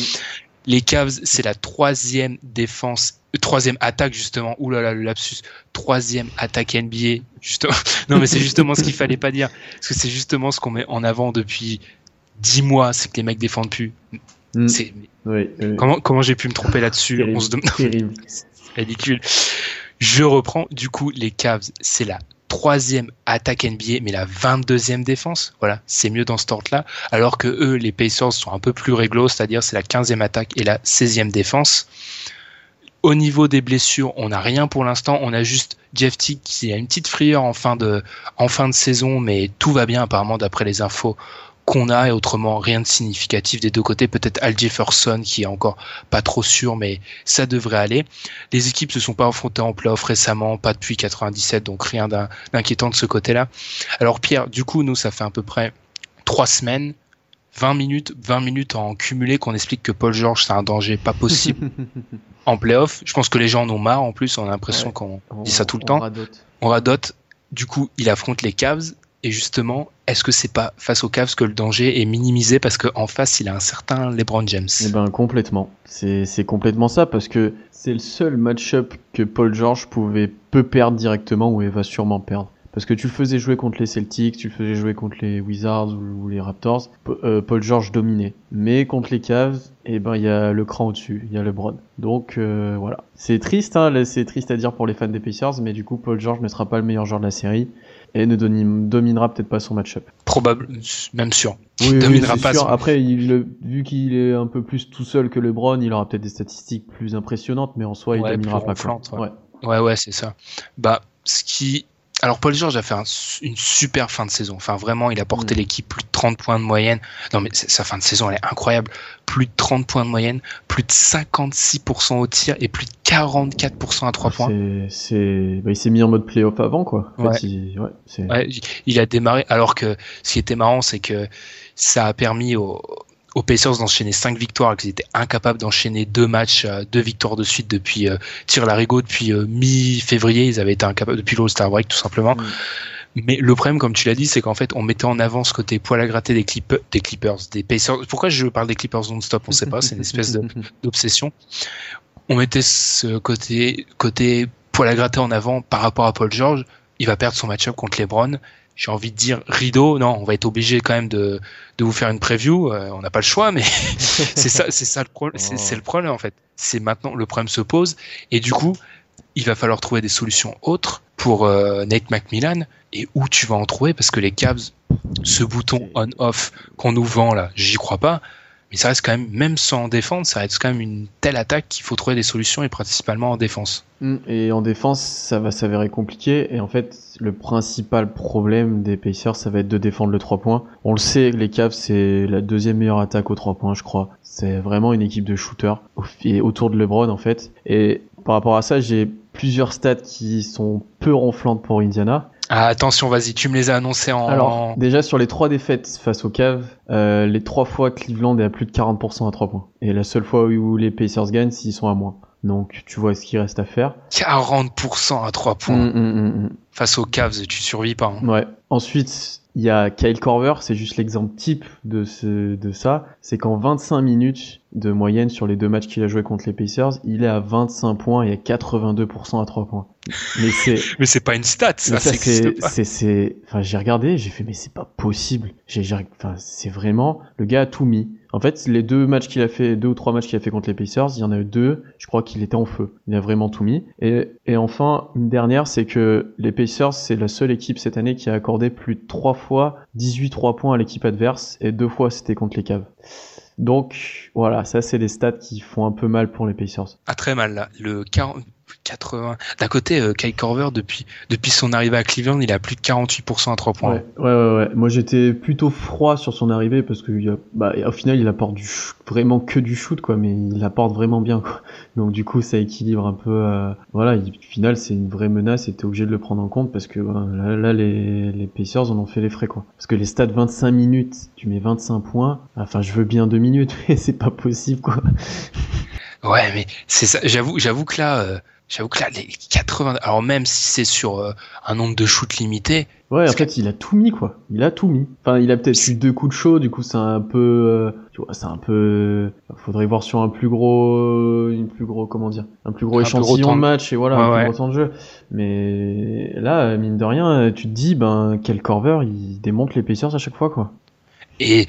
Les Cavs, c'est la troisième défense troisième attaque justement. Ouh là là, le lapsus. Troisième attaque NBA. Justement. non mais c'est justement ce qu'il fallait pas dire, parce que c'est justement ce qu'on met en avant depuis dix mois, c'est que les mecs défendent plus. Mm. C'est Oui, oui. comment comment j'ai pu me tromper là-dessus? On se demande. ridicule. Je reprends. Du coup, les Cavs, c'est la troisième attaque NBA, mais la 22e défense. Voilà, c'est mieux dans ce ordre-là. Alors que eux, les Pacers, sont un peu plus réglo, c'est-à-dire c'est la 15e attaque et la 16e défense. Au niveau des blessures, on n'a rien pour l'instant. On a juste Jeff Teague qui a une petite frayeur en fin de saison, mais tout va bien apparemment d'après les infos qu'on a et autrement rien de significatif des deux côtés. Peut-être Al Jefferson qui est encore pas trop sûr, mais ça devrait aller. Les équipes se sont pas affrontées en playoff récemment, pas depuis 97, donc rien d'in- d'inquiétant de ce côté-là. Alors Pierre, du coup, nous, ça fait à peu près trois semaines, 20 minutes, 20 minutes en cumulé qu'on explique que Paul George c'est un danger pas possible en playoff. Je pense que les gens en ont marre en plus, on a l'impression Ouais. qu'on On- dit ça tout le on temps. radote. On radote. Du coup, il affronte les Cavs. Et justement, est-ce que c'est pas face aux Cavs que le danger est minimisé parce qu'en face, il a un certain LeBron James? Eh ben complètement. C'est complètement ça parce que c'est le seul match-up que Paul George pouvait peut perdre directement ou il va sûrement perdre. Parce que tu le faisais jouer contre les Celtics, tu le faisais jouer contre les Wizards ou, les Raptors, euh, Paul George dominait. Mais contre les Cavs, eh ben il y a le cran au-dessus, il y a LeBron. Donc euh, voilà. C'est triste, hein, c'est triste à dire pour les fans des Pacers, mais du coup Paul George ne sera pas le meilleur joueur de la série et ne dominera peut-être pas son match-up. Probable, même sûr. Oui, oui, dominera c'est pas sûr. son- Après, il, vu qu'il est un peu plus tout seul que LeBron, il aura peut-être des statistiques plus impressionnantes, mais en soi, il Ouais, dominera pas. quoi. ronflantes, ouais. Ouais, ouais, c'est ça. Bah, ce qui. Alors, Paul George a fait un une super fin de saison. Enfin, vraiment, il a porté Mm. l'équipe plus de 30 points de moyenne. Non, mais sa fin de saison, elle est incroyable. Plus de 30 points de moyenne, plus de 56% au tir et plus de 44% à 3 points. C'est, bah, il s'est mis en mode playoff avant, quoi. En fait, Ouais. il- ouais, c'est, Ouais, il a démarré. Alors que ce qui était marrant, c'est que ça a permis aux, aux Pacers d'enchaîner 5 victoires, alors qu'ils étaient incapables d'enchaîner deux matchs, euh, deux victoires de suite depuis euh, tir larigot depuis euh, mi-février. Ils avaient été incapables depuis l'All-Star Break, tout simplement. Mm. Mais le problème, comme tu l'as dit, c'est qu'en fait, on mettait en avant ce côté poil à gratter des, Clip- des Clippers, des Pacers. Pourquoi je parle des Clippers non-stop On sait pas, c'est une espèce d'obsession. On mettait ce côté, côté poil à gratter en avant par rapport à Paul George. Il va perdre son match-up contre LeBron. J'ai envie de dire rideau. Non, on va être obligé quand même de, de vous faire une preview. Euh, on n'a pas le choix, mais c'est ça, c'est ça le problème. C'est, c'est le problème en fait. C'est maintenant le problème se pose et du coup, il va falloir trouver des solutions autres pour euh, Nate McMillan et où tu vas en trouver parce que les Cavs, ce bouton on-off qu'on nous vend là, j'y crois pas. Mais ça reste quand même, même sans défendre, ça reste quand même une telle attaque qu'il faut trouver des solutions et principalement en défense. Mm. Et en défense, ça va s'avérer compliqué. Et en fait, le principal problème des Pacers, ça va être de défendre le 3 points. On le sait, les Cavs, c'est la deuxième meilleure attaque aux 3 points, je crois. C'est vraiment une équipe de shooters au- et autour de LeBron, en fait. Et par rapport à ça, j'ai plusieurs stats qui sont peu ronflantes pour Indiana. Ah, attention, vas-y, tu me les as annoncés en. Alors, déjà sur les trois défaites face aux Cavs, euh, les trois fois Cleveland est à plus de 40% à 3 points. Et la seule fois où les Pacers gagnent, s'ils sont à moins. Donc tu vois ce qu'il reste à faire. 40% à 3 points. Mm, mm, mm. Face aux Cavs, tu survis pas. hein. Ouais. Ensuite, il y a Kyle Korver, c'est juste l'exemple type de ce, de ça. C'est qu'en 25 minutes de moyenne sur les deux matchs qu'il a joué contre les Pacers, il est à 25 points et à 82% à 3 points. Mais c'est, Mais c'est pas une stat, ça, ça, c'est, c'est, c'est, enfin, j'ai regardé, j'ai fait, mais c'est pas possible. J'ai, j'ai- enfin, c'est vraiment, le gars a tout mis. En fait, les deux matchs qu'il a fait, deux ou trois matchs qu'il a fait contre les Pacers, il y en a eu deux, je crois qu'il était en feu. Il a vraiment tout mis. Et, et enfin, une dernière, c'est que les Pacers, c'est la seule équipe cette année qui a accordé plus de trois fois 18 3 points à l'équipe adverse, et deux fois c'était contre les Cavs. Donc, voilà, ça c'est des stats qui font un peu mal pour les Pacers. Ah, très mal, là. Le 40, 80. D'un côté, euh, Kyle Korver, depuis, son arrivée à Cleveland, il a plus de 48% à 3 points. Ouais, ouais, ouais. Moi, j'étais plutôt froid sur son arrivée parce que, bah, au final, il apporte vraiment que du shoot, quoi, mais il apporte vraiment bien, quoi. Donc, du coup, ça équilibre un peu. Voilà, il- au final, c'est une vraie menace et t'es obligé de le prendre en compte parce que là, les, les Pacers en ont fait les frais, quoi. Parce que les stats 25 minutes, tu mets 25 points. Enfin, je veux bien 2 minutes, mais c'est pas possible, quoi. Ouais, mais c'est ça. J'avoue, j'avoue que là, J'avoue que là, les 80, alors même si c'est sur euh, un nombre de shoots limité. Ouais, en fait, il a tout mis, quoi. Il a tout mis. Enfin, il a peut-être eu deux coups de chaud, du coup, c'est un peu, euh, tu vois, c'est un peu, faudrait voir sur un plus gros, une plus gros, comment dire, un plus gros Un échantillon plus gros temps de match et voilà, Ouais, un ouais. plus gros temps de jeu. Mais là, mine de rien, tu te dis, ben, quel Corver, il démonte les Pacers à chaque fois, quoi. Et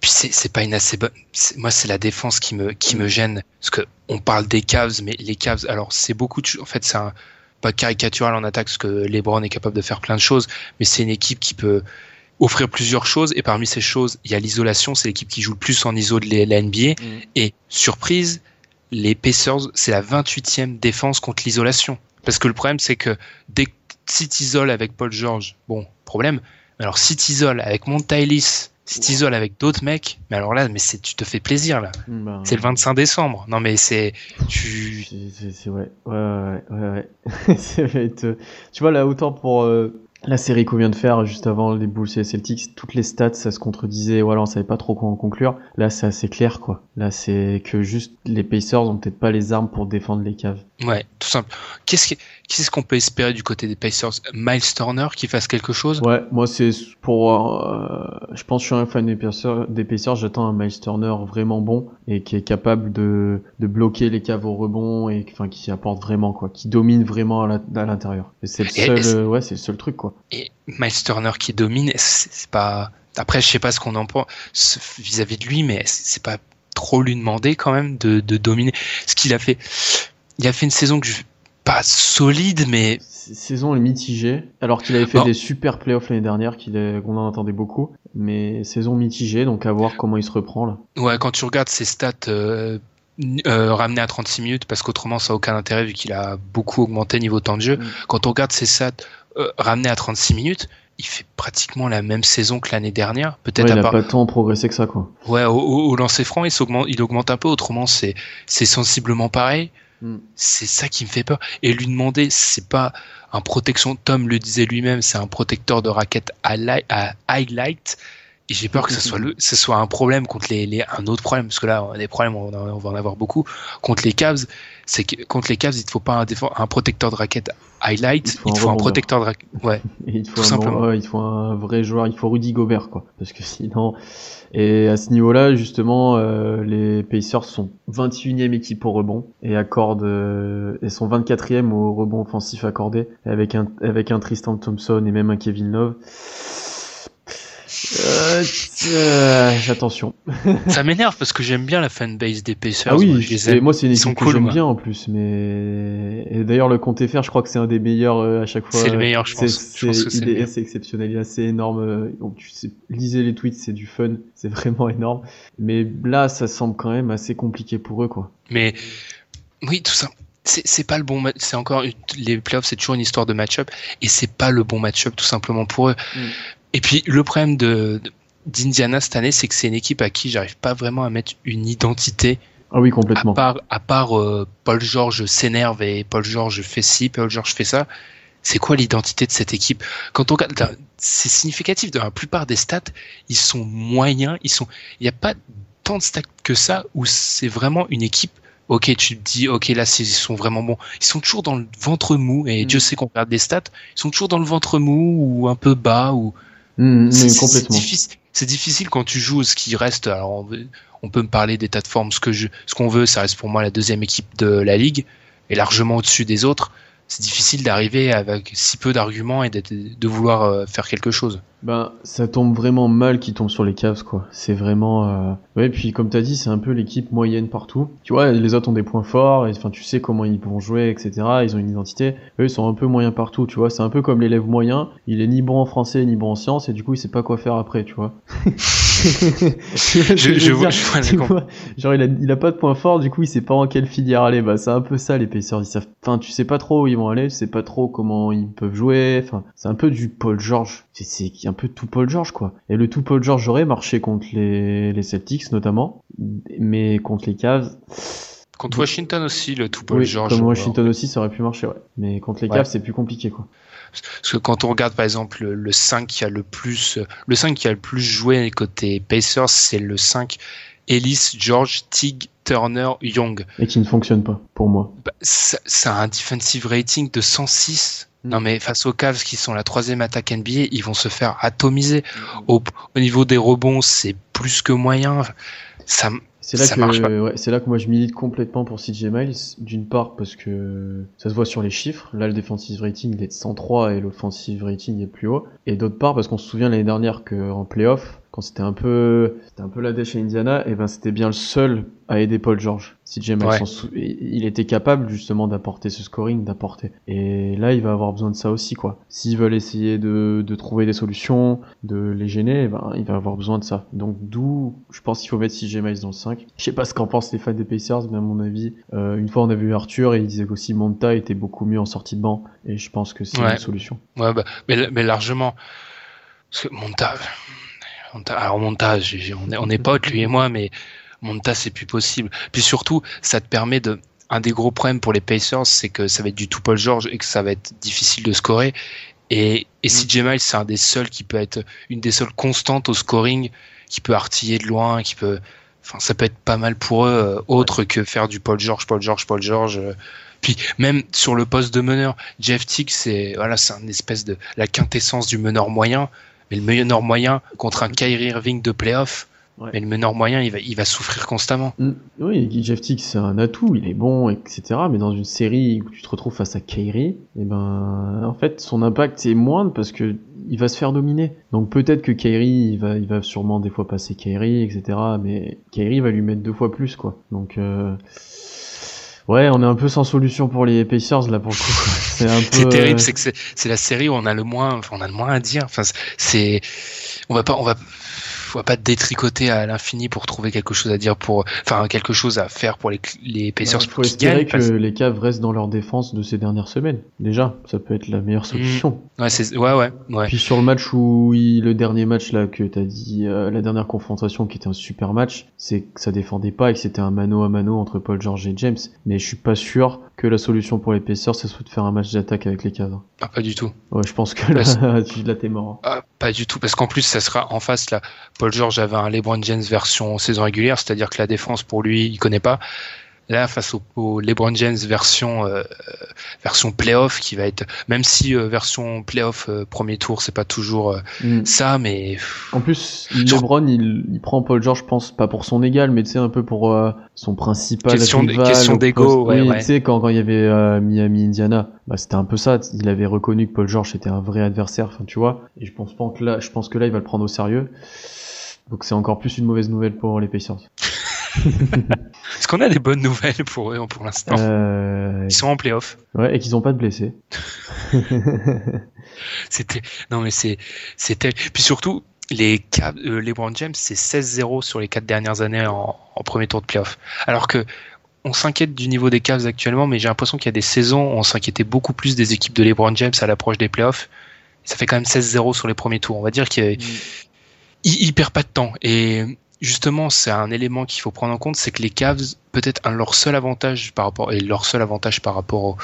puis c'est pas une assez bonne. Moi, c'est la défense qui me qui me gêne parce que on parle des Cavs, mais les Cavs, alors c'est beaucoup de. En fait, c'est pas caricatural en attaque parce que LeBron est capable de faire plein de choses, mais c'est une équipe qui peut offrir plusieurs choses et parmi ces choses, il y a l'isolation. C'est l'équipe qui joue le plus en iso de la NBA. Et surprise, les Pacers, c'est la 28e défense contre l'isolation. Parce que le problème, c'est que dès que si t'isoles avec Paul George, bon, problème. Mais alors si t'isoles avec Monta Ellis, si t'isoles avec d'autres mecs, mais alors là, mais c'est, tu te fais plaisir là. Ben, C'est le 25 décembre. Non mais c'est, tu, C'est-. Ouais, ouais, ouais, ouais. ça va être. euh, Tu vois, là, autant pour euh, la série qu'on vient de faire juste avant les Bulls et les Celtics, toutes les stats, ça se contredisait. Voilà, on savait pas trop quoi en conclure. Là, c'est assez clair, quoi. Là, c'est que juste les Pacers ont peut-être pas les armes pour défendre les caves. Ouais, tout simple. Qu'est-ce qu'on peut espérer du côté des Pacers? Miles Turner qui fasse quelque chose? Ouais, moi, c'est pour. euh, je pense que je suis un fan des Pacers. Des Pacers j'attends un Miles Turner vraiment bon et qui est capable de, de bloquer les caves au rebond et enfin, qui apporte vraiment, quoi. Qui domine vraiment à l'intérieur. Et c'est le Et- seul. ouais, c'est le seul truc, quoi. Et Miles Turner qui domine, c'est pas. Après, je sais pas ce qu'on en pense vis-à-vis de lui, mais c'est c'est pas trop lui demander quand même de, de dominer. Ce qu'il a fait, il a fait une saison que je pas solide, mais Saison mitigée, alors qu'il avait fait Non. des super playoffs l'année dernière, qu'on en attendait beaucoup, mais saison mitigée, donc à voir comment il se reprend là. ouais, quand tu regardes ses stats euh, euh, ramenées à 36 minutes, parce qu'autrement ça a aucun intérêt vu qu'il a beaucoup augmenté niveau temps de jeu. Mm. Quand on regarde ses stats euh, ramenées à 36 minutes, il fait pratiquement la même saison que l'année dernière, peut-être Ouais, il a part pas tant progressé que ça quoi. Ouais, au, au, au lancer franc, il, s'augmente- il augmente un peu, autrement c'est sensiblement pareil. Mm. C'est ça qui me fait peur. Et lui demander, c'est pas un protection, Tom le disait lui-même, c'est un protecteur de raquette à highlight. Et j'ai peur que ce soit, le, ce soit un problème contre les, les, un autre problème, parce que là, on a des problèmes, on, on va en avoir beaucoup. Contre les Cavs, c'est que contre les Cavs, il ne faut pas un, un protecteur de raquette highlight, Il faut il faut un protecteur de raquette. Ouais. Il te faut Tout un, simplement. ouais, il te faut un vrai joueur, il faut Rudy Gobert quoi, parce que sinon. Et à ce niveau-là, justement, euh, les Pacers sont 21e équipe au rebond et accordent euh, et sont 24e au rebond offensif accordé avec un avec un Tristan Thompson et même un Kevin Love. Euh, euh, attention. ça m'énerve parce que j'aime bien la fanbase des Pacers. Ah oui, moi, je les et aime. moi c'est une équipe que cool, j'aime bien en plus, mais et d'ailleurs le compte FR, je crois que c'est un des meilleurs euh, à chaque fois. C'est le meilleur, je pense. Je pense que c'est il exceptionnel, il est assez énorme. euh, Donc tu sais, lisez les tweets, c'est du fun, c'est vraiment énorme. Mais là, ça semble quand même assez compliqué pour eux, quoi. Mais oui, tout ça. C'est pas le bon match. C'est encore les playoffs, c'est toujours une histoire de match-up et c'est pas le bon match-up tout simplement pour eux. Mm. Et puis le problème de d'Indiana cette année, c'est que c'est une équipe à qui j'arrive pas vraiment à mettre une identité Ah oui, à complètement. part à part euh, Paul George s'énerve et Paul George fait ci, Paul George fait ça. C'est quoi l'identité de cette équipe? Quand on regarde, c'est significatif. Dans la plupart des stats, ils sont moyens. Ils sont. Il n'y a pas tant de stats que ça où c'est vraiment une équipe. Ok, tu te dis, ok, là, ils sont vraiment bons. Ils sont toujours dans le ventre mou et Mm. Dieu sait qu'on regarde des stats. Ils sont toujours dans le ventre mou ou un peu bas ou. Mm, mais C'est- difficile, quand tu joues ce qui reste. Alors, on, veut- on peut me parler d'état de forme, ce que je, ce qu'on veut, ça reste pour moi la deuxième équipe de la ligue et largement au-dessus des autres. C'est difficile d'arriver avec si peu d'arguments et de vouloir euh, faire quelque chose. Ben, ça tombe vraiment mal qu'ils tombent sur les Cavs, quoi. C'est vraiment. Euh... Ouais, puis comme t'as dit, c'est un peu l'équipe moyenne partout. Tu vois, les autres ont des points forts, et enfin, tu sais comment ils vont jouer, etc. Ils ont une identité. Eux, ils sont un peu moyens partout, tu vois. C'est un peu comme l'élève moyen. Il est ni bon en français, ni bon en sciences, et du coup, il sait pas quoi faire après, tu vois. Je, je vois, je vois comp- vois, genre il a, il a pas de point fort, du coup il sait pas en quelle filière aller. Bah c'est un peu ça les Pacers, ils savent. Enfin tu sais pas trop où ils vont aller, tu sais pas trop comment ils peuvent jouer. Enfin c'est un peu du Paul George. C'est- C'est un peu tout Paul George quoi. Et le tout Paul George aurait marché contre les, les Celtics notamment, mais contre les Cavs. Contre Washington aussi, le tout Paul oui, George. comme on- Washington aussi ça aurait pu marcher ouais. Mais contre les Ouais. Cavs c'est plus compliqué quoi. Parce que quand on regarde par exemple le, le 5 qui a le plus, le 5 qui a le plus joué côté Pacers, c'est le 5 Ellis, George, Tig, Turner, Young. Et qui ne fonctionne pas, pour moi. Bah, ça, ça a un defensive rating de 106. Mm. Non mais face aux Cavs qui sont la troisième attaque NBA, ils vont se faire atomiser. Au, au niveau des rebonds, c'est plus que moyen. Ça, C'est là, Ça que, ouais, c'est là que moi je milite complètement pour CJ Miles, d'une part parce que ça se voit sur les chiffres, là le defensive rating il est de 103 et l'offensive rating est plus haut, et d'autre part parce qu'on se souvient l'année dernière qu'en playoff, quand c'était un peu c'était un peu la dèche à Indiana, et ben c'était bien le seul à aider Paul George. CJ Miles, Ouais. il était capable justement d'apporter ce scoring, d'apporter. Et là il va avoir besoin de ça aussi quoi. S'ils veulent essayer de, de trouver des solutions, de les gêner, eh ben il va avoir besoin de ça. Donc d'où je pense qu'il faut mettre CJ Miles dans le 5. Je sais pas ce qu'en pensent les fans des Pacers, mais à mon avis, euh, une fois on a vu Arthur et il disait qu'aussi Monta était beaucoup mieux en sortie de banc, et je pense que c'est Ouais. une solution. Ouais, bah, mais, mais largement. Parce que Monta alors Monta, on est, on est potes, lui et moi, mais Monta, c'est plus possible. Puis surtout, ça te permet de. Un des gros problèmes pour les Pacers, c'est que ça va être du tout Paul George et que ça va être difficile de scorer. Et, et CJ Miles, c'est un des seuls qui peut être une des seules constantes au scoring, qui peut artiller de loin, qui peut. Enfin, ça peut être pas mal pour eux, euh, autre que faire du Paul George, Paul George, Paul George. euh. Puis même sur le poste de meneur, Jeff Tick, c'est voilà, c'est un espèce de la quintessence du meneur moyen. Mais le meneur moyen contre un Kyrie Irving de playoff, Ouais. mais le meneur moyen, il va, il va souffrir constamment. Mm. Oui, Jeff Tick c'est un atout, il est bon, etc. Mais dans une série où tu te retrouves face à Kyrie, et ben en fait son impact est moindre parce que il va se faire dominer. Donc peut-être que Kyrie, il va, il va sûrement des fois passer Kyrie, etc. Mais Kyrie va lui mettre deux fois plus quoi. Donc euh... ouais, on est un peu sans solution pour les Pacers là pour le coup. C'est un peu. C'est terrible, c'est que c'est la série où on a le moins, enfin, on a le moins à dire. Enfin, c'est, on va pas, on va, on va pas détricoter à l'infini pour trouver quelque chose à dire pour, enfin, quelque chose à faire pour les, les Pacers Il faut pour qu'ils espérer gagnent. que parce- les Cavs restent dans leur défense de ces dernières semaines. Déjà, ça peut être la meilleure solution. Ouais, c'est, ouais, ouais, ouais. Puis sur le match où il, le dernier match là que t'as dit, euh, la dernière confrontation qui était un super match, c'est que ça défendait pas et que c'était un mano à mano entre Paul George et James. Mais je suis pas sûr que la solution pour les Pacers, ce soit de faire un match d'attaque avec les Cavs. Ah, pas du tout. Ouais, je pense que là, tu là t'es mort. Ah, pas du tout, parce qu'en plus, ça sera en face là. Paul George avait un LeBron James version saison régulière, c'est-à-dire que la défense pour lui, il connaît pas. Là, face au, au LeBron James version euh, version playoff, qui va être, même si euh, version playoff euh, premier tour, c'est pas toujours euh, Mm. ça, mais En plus, LeBron, il, il prend Paul George, je pense, pas pour son égal, mais tu sais, un peu pour euh, son principal Question rival. question d'ego, ouais, ouais. tu sais, quand, quand il y avait euh, Miami-Indiana, bah, c'était un peu ça. Il avait reconnu que Paul George était un vrai adversaire, enfin, tu vois. Et je pense pas que là, je pense que là, il va le prendre au sérieux. Donc c'est encore plus une mauvaise nouvelle pour les Pacers. Est-ce qu'on a des bonnes nouvelles pour eux pour l'instant? Euh, Ils sont en playoff. ouais, et qu'ils ont pas de blessés. C'était non mais c'est c'était puis surtout les euh, LeBron James c'est 16-0 sur les quatre dernières années en, en premier tour de playoff. Alors que on s'inquiète du niveau des Cavs actuellement, mais j'ai l'impression qu'il y a des saisons où on s'inquiétait beaucoup plus des équipes de LeBron James à l'approche des playoffs. Ça fait quand même 16-0 sur les premiers tours. On va dire qu'il il, il perd pas de temps. Et justement, c'est un élément qu'il faut prendre en compte, c'est que les Cavs, peut-être un leur seul avantage par rapport et leur seul avantage par rapport aux,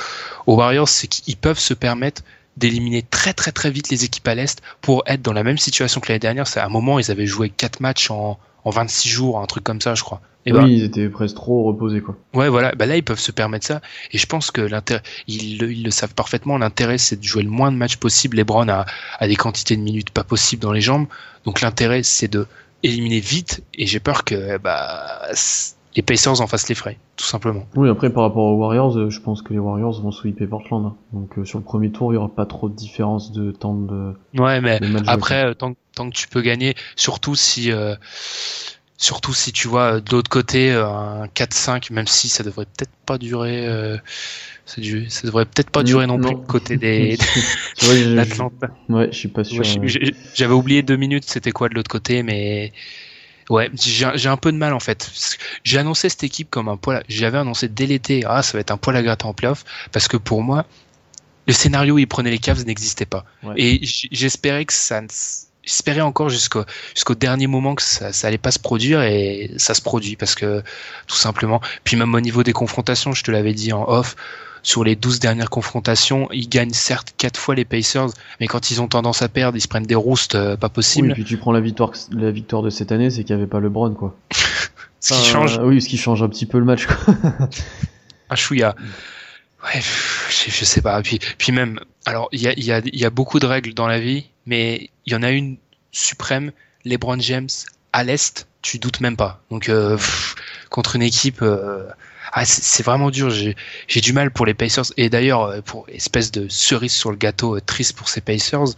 aux Warriors, c'est qu'ils peuvent se permettre d'éliminer très très très vite les équipes à l'est pour être dans la même situation que l'année dernière. C'est à un moment ils avaient joué quatre matchs en, en 26 jours, un truc comme ça, je crois. Et oui, ben, ils étaient presque trop reposés, quoi. Ouais, voilà. Bah là, ils peuvent se permettre ça. Et je pense que l'intérêt, ils, le- ils le savent parfaitement. L'intérêt, c'est de jouer le moins de matchs possible. LeBron a, a des quantités de minutes pas possibles dans les jambes. Donc l'intérêt, c'est de éliminer vite. Et j'ai peur que bah, les Pacers en fassent les frais, tout simplement. Oui, après, par rapport aux Warriors, euh, je pense que les Warriors vont sweeper Portland. hein. Donc, euh, sur le premier tour, il y aura pas trop de différence de temps de, Ouais, mais de après, euh, tant, que- tant que tu peux gagner, surtout si, euh, surtout si tu vois euh, de l'autre côté euh, un 4-5, même si ça devrait peut-être pas durer. Euh, ça, devrait peut-être pas durer non, Non. plus côté des j'ai- l'Atlanta. Ouais, je suis pas sûr. Ouais, J'avais oublié deux minutes, c'était quoi de l'autre côté, mais ouais, j'ai un peu de mal en fait. J'ai annoncé cette équipe comme un poil. à- J'avais annoncé dès l'été, ah ça va être un poil à gratter en playoff, parce que pour moi, le scénario où ils prenaient les Cavs n'existait pas. Ouais. Et j'espérais que ça, ne j'espérais encore jusqu'au jusqu'au dernier moment que ça, ça allait pas se produire et ça se produit parce que tout simplement. Puis même au niveau des confrontations, je te l'avais dit en off. Sur les 12 dernières confrontations, ils gagnent certes quatre fois les Pacers, mais quand ils ont tendance à perdre, ils se prennent des roustes euh, pas Oui, possibles. puis tu prends la victoire, la victoire de cette année, c'est qu'il y avait pas LeBron, quoi. Ce qui change Oui, ce qui change un petit peu le match. Quoi. un chouïa. Ouais, je, je sais pas. Puis, puis même, alors, il y a, il y, a, il y a beaucoup de règles dans la vie, mais il y en a une suprême, LeBron James à l'Est, tu doutes même pas. Donc, euh, contre une équipe, euh, ah, c'est vraiment dur. J'ai du mal pour les Pacers. Et d'ailleurs, euh, pour espèce de cerise sur le gâteau euh, triste pour ces Pacers,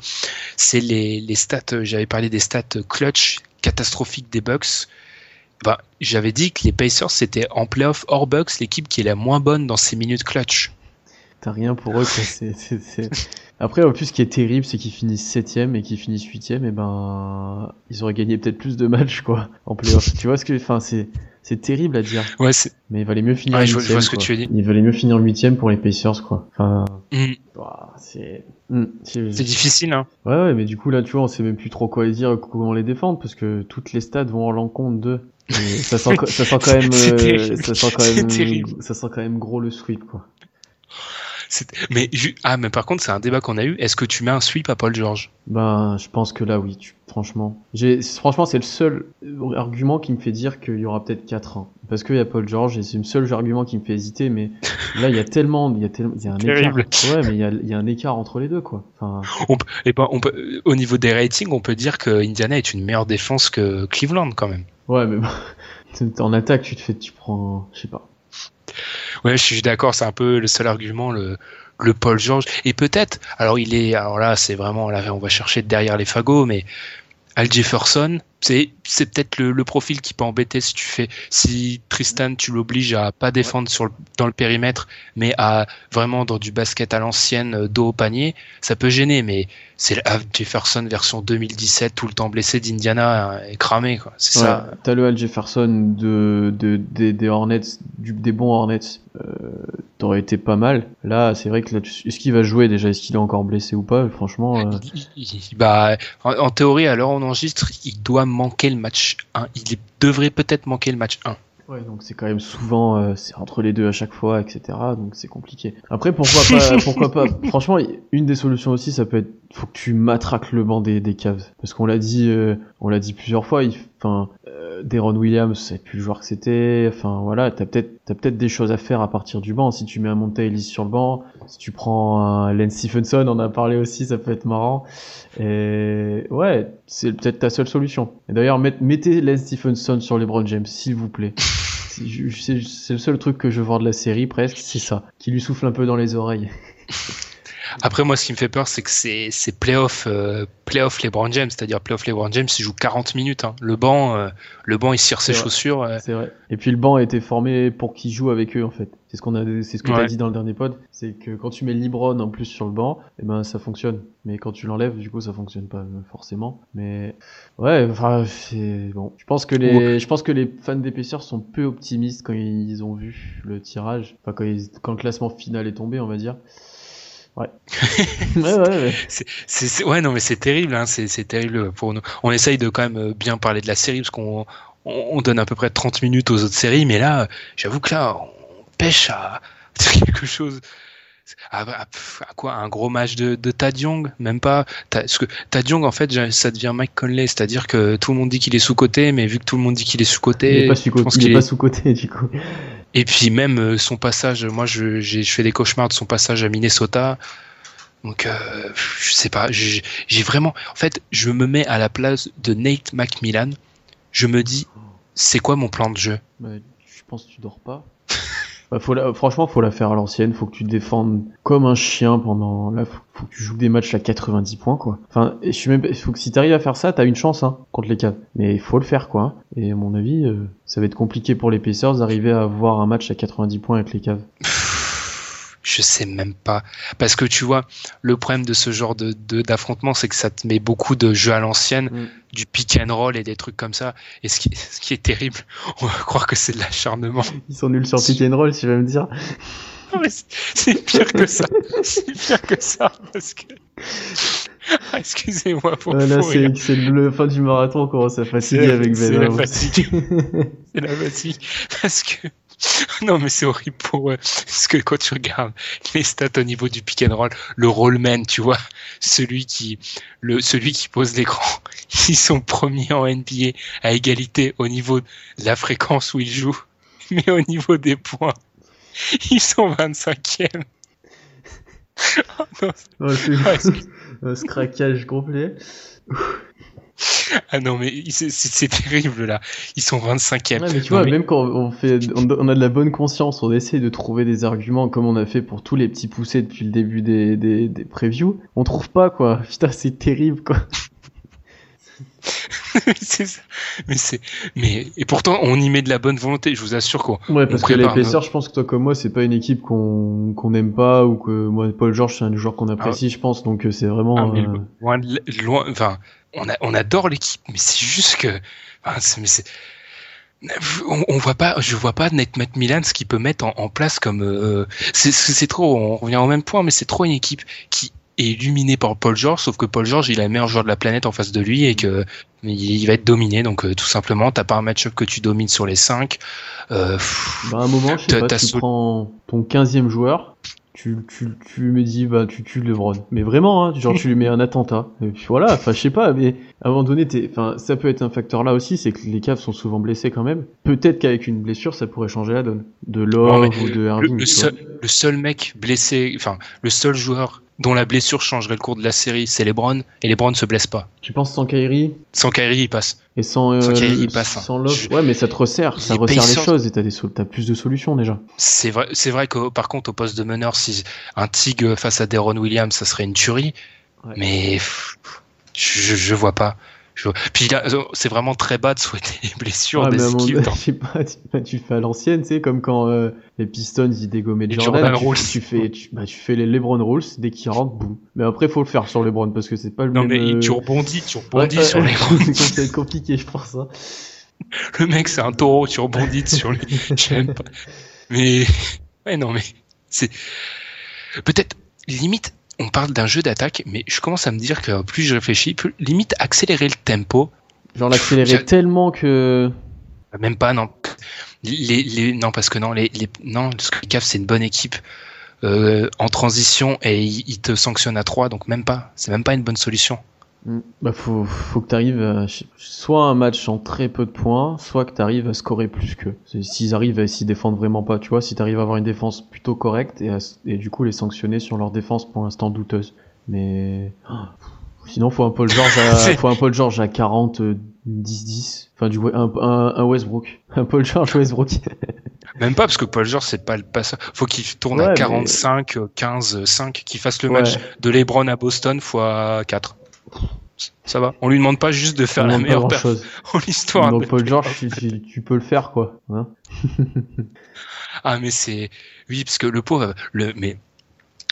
c'est les, les stats, euh, j'avais parlé des stats clutch catastrophiques des Bucks. Bah, j'avais dit que les Pacers, c'était en playoff hors Bucks, l'équipe qui est la moins bonne dans ces minutes clutch. T'as rien pour eux. C'est- Après, en plus, ce qui est terrible, c'est qu'ils finissent septième et qu'ils finissent huitième. Et ben, ils auraient gagné peut-être plus de matchs, quoi, en playoff. tu vois ce que, enfin, c'est, c'est terrible à dire. Ouais, c'est. Mais il valait mieux finir Ouais, je vois- je huitième. vois ce que tu veux dire. Il valait mieux finir huitième pour les Pacers, quoi. Enfin, Mm, ouah, c'est, c'est- difficile, hein. Ouais, ouais, mais du coup, là, tu vois, on sait même plus trop quoi dire, comment les défendre, parce que toutes les stats vont en l'encontre d'eux. Ça sent, ça sent quand même, euh, ça sent quand même, ça sent quand même gros le sweep, quoi. Mais ah, mais par contre, c'est un débat qu'on a eu. Est-ce que tu mets un sweep à Paul George Ben, je pense que là, oui, tu- franchement. J'ai, franchement, c'est le seul argument qui me fait dire qu'il y aura peut-être 4 ans. Parce qu'il y a Paul George, et c'est le seul argument qui me fait hésiter, mais là, il y a tellement, il y a tellement, il y a un Terrible. écart. Ouais, mais il y a, il y a un écart entre les deux, quoi. Enfin, Et ben, on peut, au niveau des ratings, on peut dire que Indiana est une meilleure défense que Cleveland quand même. ouais, mais bon, en attaque, tu te fais, tu prends, je sais pas. Ouais, je suis d'accord, c'est un peu le seul argument, le, Paul George. Et peut-être, alors il est, alors là, c'est vraiment, là, on va chercher derrière les fagots, mais Al Jefferson, c'est, c'est peut-être le, le profil qui peut embêter si tu fais, si Tristan, tu l'obliges à pas défendre sur le, dans le périmètre, mais à vraiment dans du basket à l'ancienne, euh, dos au panier, ça peut gêner, mais c'est le Al Jefferson version 2017, tout le temps blessé d'Indiana, euh, et cramé, quoi. C'est Ouais, ça. T'as le Al Jefferson de, de, des, des Hornets, du, des bons Hornets, euh, t'aurais été pas mal. Là, c'est vrai que est-ce qu'il va jouer déjà? Est-ce qu'il est encore blessé ou pas? Franchement, euh, il- il- bah, en, en théorie, à l'heure où on enregistre, il doit manquer le match 1. Il devrait peut-être manquer le match 1. ouais, donc c'est quand même souvent, euh, c'est entre les deux à chaque fois, etc. Donc c'est compliqué. Après, pourquoi pas Pourquoi pas? Franchement, une des solutions aussi, ça peut être, faut que tu matraques le banc des, des Cavs, parce qu'on l'a dit, euh, on l'a dit plusieurs fois. Enfin, Deron Williams, c'est plus le joueur que c'était. Enfin voilà, t'as peut-être, t'as peut-être des choses à faire à partir du banc. Si tu mets un Monta Ellis sur le banc, si tu prends un Len Stephenson, on en a parlé aussi, ça peut être marrant. Et ouais, c'est peut-être ta seule solution. Et d'ailleurs, met- mettez Len Stephenson sur LeBron James, s'il vous plaît. C'est c'est- c'est le seul truc que je voir de la série, presque, c'est ça. Qui lui souffle un peu dans les oreilles. Après, moi, ce qui me fait peur, c'est que c'est, c'est playoff, euh, playoff LeBron James, c'est-à-dire playoff LeBron James, il joue 40 minutes. hein. Le banc, euh, le banc, il cire ses vrai. chaussures. euh. C'est vrai. Et puis le banc a été formé pour qu'il joue avec eux, en fait. C'est ce qu'on a, c'est ce que t'as Ouais. dit dans le dernier pod. C'est que quand tu mets LeBron en plus sur le banc, eh ben, ça fonctionne. Mais quand tu l'enlèves, du coup, ça fonctionne pas euh, forcément. Mais, ouais, enfin, c'est bon. Je pense que les, je pense que les fans d'épaisseur sont peu optimistes quand ils ont vu le tirage. Enfin, quand, ils- quand le classement final est tombé, on va dire. Ouais. ouais, ouais, ouais. C'est, c'est- c'est- ouais, non, mais c'est terrible, hein, c'est, c'est terrible pour nous. On essaye de quand même euh, bien parler de la série parce qu'on on, on donne à peu près 30 minutes aux autres séries, mais là, euh, j'avoue que là, on pêche à quelque chose. À, à- à quoi Un gros match de, de Tad Young Même pas. Parce que Tad Young, en fait, ça devient Mike Conley, c'est-à-dire que tout le monde dit qu'il est sous-côté, mais vu que tout le monde dit qu'il est sous-côté, il qu'il est est- pas sous-côté, du coup. Et puis même euh, son passage, moi je, je fais des cauchemars de son passage à Minnesota. Donc euh, je sais pas, j'ai, vraiment... En fait, je me mets à la place de Nate McMillan. Je me dis, c'est quoi mon plan de jeu? Je pense que tu dors pas. Bah, faut la- franchement, faut la faire à l'ancienne. Faut que tu te défendes comme un chien pendant. Là, faut, que tu joues des matchs à 90 points, quoi. Enfin, je suis. Faut que si t'arrives à faire ça, t'as une chance, hein, contre les Cavs. Mais faut le faire, quoi. Et à mon avis, euh, ça va être compliqué pour les Pacers d'arriver à avoir un match à 90 points avec les Cavs. Je sais même pas. Parce que tu vois, le problème de ce genre de, d'affrontement, c'est que ça te met beaucoup de jeux à l'ancienne, Mm. du pick and roll et des trucs comme ça. Et ce qui, ce qui est terrible, on va croire que c'est de l'acharnement. Ils sont nuls sur pick and roll, si tu vas me dire. C'est- pire que ça. C'est pire que ça parce que. Ah, Excusez-moi pour Euh, là, c'est c'est le fin du marathon, on commence à fatiguer avec c'est la fatigue. C'est la fatigue parce que non, mais c'est horrible pour eux. Parce que quand tu regardes les stats au niveau du pick and roll, le rollman, tu vois, celui qui, le, celui qui pose l'écran, ils sont premiers en NBA à égalité au niveau de la fréquence où ils jouent. Mais au niveau des points, ils sont 25e. oh non. Oh, un craquage complet. Ah non, mais c'est terrible là. Ils sont 25e. mais tu vois, même quand on, fait, on, a de la bonne conscience, on essaie de trouver des arguments comme on a fait pour tous les petits poussés depuis le début des, des, des previews. On trouve pas quoi. Putain, c'est terrible quoi. c'est ça. Mais c'est, mais, et pourtant, on y met de la bonne volonté, je vous assure quoi. Ouais, parce que l'épaisseur, je pense que toi comme moi, c'est pas une équipe qu'on, qu'on aime pas, ou que moi, Paul George, c'est un joueur qu'on apprécie, ah. je pense, donc euh, c'est vraiment, ah, euh, loin, loin, enfin, on, a, on adore l'équipe, mais c'est juste que, enfin, c'est, mais c'est, on, on, voit pas, je vois pas Net Milan ce qu'il peut mettre en, en place comme, euh, c'est, c'est trop, on revient au même point, mais c'est trop une équipe qui est illuminé par Paul George, sauf que Paul George, il a le meilleur joueur de la planète en face de lui et que il va être dominé. Donc euh, tout simplement, t'as pas un match-up que tu domines sur les 5. Euh, bah, à un moment, je sais pas, tu prends ton 15e joueur, tu, tu, tu me dis bah tu tues LeBron. Mais vraiment, hein, genre tu lui mets un attentat. Et puis voilà, enfin je sais pas, mais à un moment donné, enfin ça peut être un facteur là aussi, c'est que les Cavs sont souvent blessés quand même. Peut-être qu'avec une blessure, ça pourrait changer la donne. De Love ou de Irving. Le, seul, le seul mec blessé, enfin le seul joueur dont la blessure changerait le cours de la série, c'est LeBron, et LeBron ne se blesse pas. Tu penses sans Kyrie? Sans Kyrie, il passe. Et sans, euh, Kyrie, il passe. Hein. Sans Love? Ouais, mais ça te resserre, ça resserre les choses, et t'as, des, t'as plus de solutions déjà. C'est vrai, c'est vrai que par contre, au poste de meneur, si un Tig face à Deron Williams, ça serait une tuerie. Mais je, je vois pas. Puis c'est vraiment très bas de souhaiter les blessures des équipes. pas, tu, fais à l'ancienne, tu sais, comme quand euh, les Pistons ils dégommaient Jordan, tu, fais, bah, tu fais les LeBron Rules dès qu'ils rentrent, boum. Mais après, faut le faire sur LeBron parce que c'est pas le non, même. Non mais tu rebondis, tu rebondis sur les. va être compliqué, je pense. Hein. Le mec, c'est un taureau, tu rebondis sur lui. J'aime pas. Mais ouais, non mais c'est peut-être limite on parle d'un jeu d'attaque, mais je commence à me dire que plus je réfléchis, plus limite accélérer le tempo. Genre l'accélérer tellement que. Même pas, non. Les, les, non, parce que non, les, les non, le c'est une bonne équipe euh, en transition et il, te sanctionne à 3, donc même pas. C'est même pas une bonne solution. Mm. Bah faut, faut que tu arrives soit un match en très peu de points, soit que tu arrives à scorer plus que. S'ils arrivent à s'y défendre vraiment pas, tu vois, si tu arrives à avoir une défense plutôt correcte et, et du coup les sanctionner sur leur défense pour l'instant douteuse. Mais ah, sinon faut un Paul George à, faut un Paul George à 40 10 10. Enfin du un, un, Westbrook, un Paul George Westbrook. Même pas parce que Paul George c'est pas le passeur. Faut qu'il tourne à 45 15 5 qu'il fasse le match de LeBron à Boston fois 4 ça va. On lui demande pas juste de faire la meilleure chose en l'histoire. Donc Paul George, tu, peux le faire quoi. Hein ah mais c'est oui parce que le pauvre le mais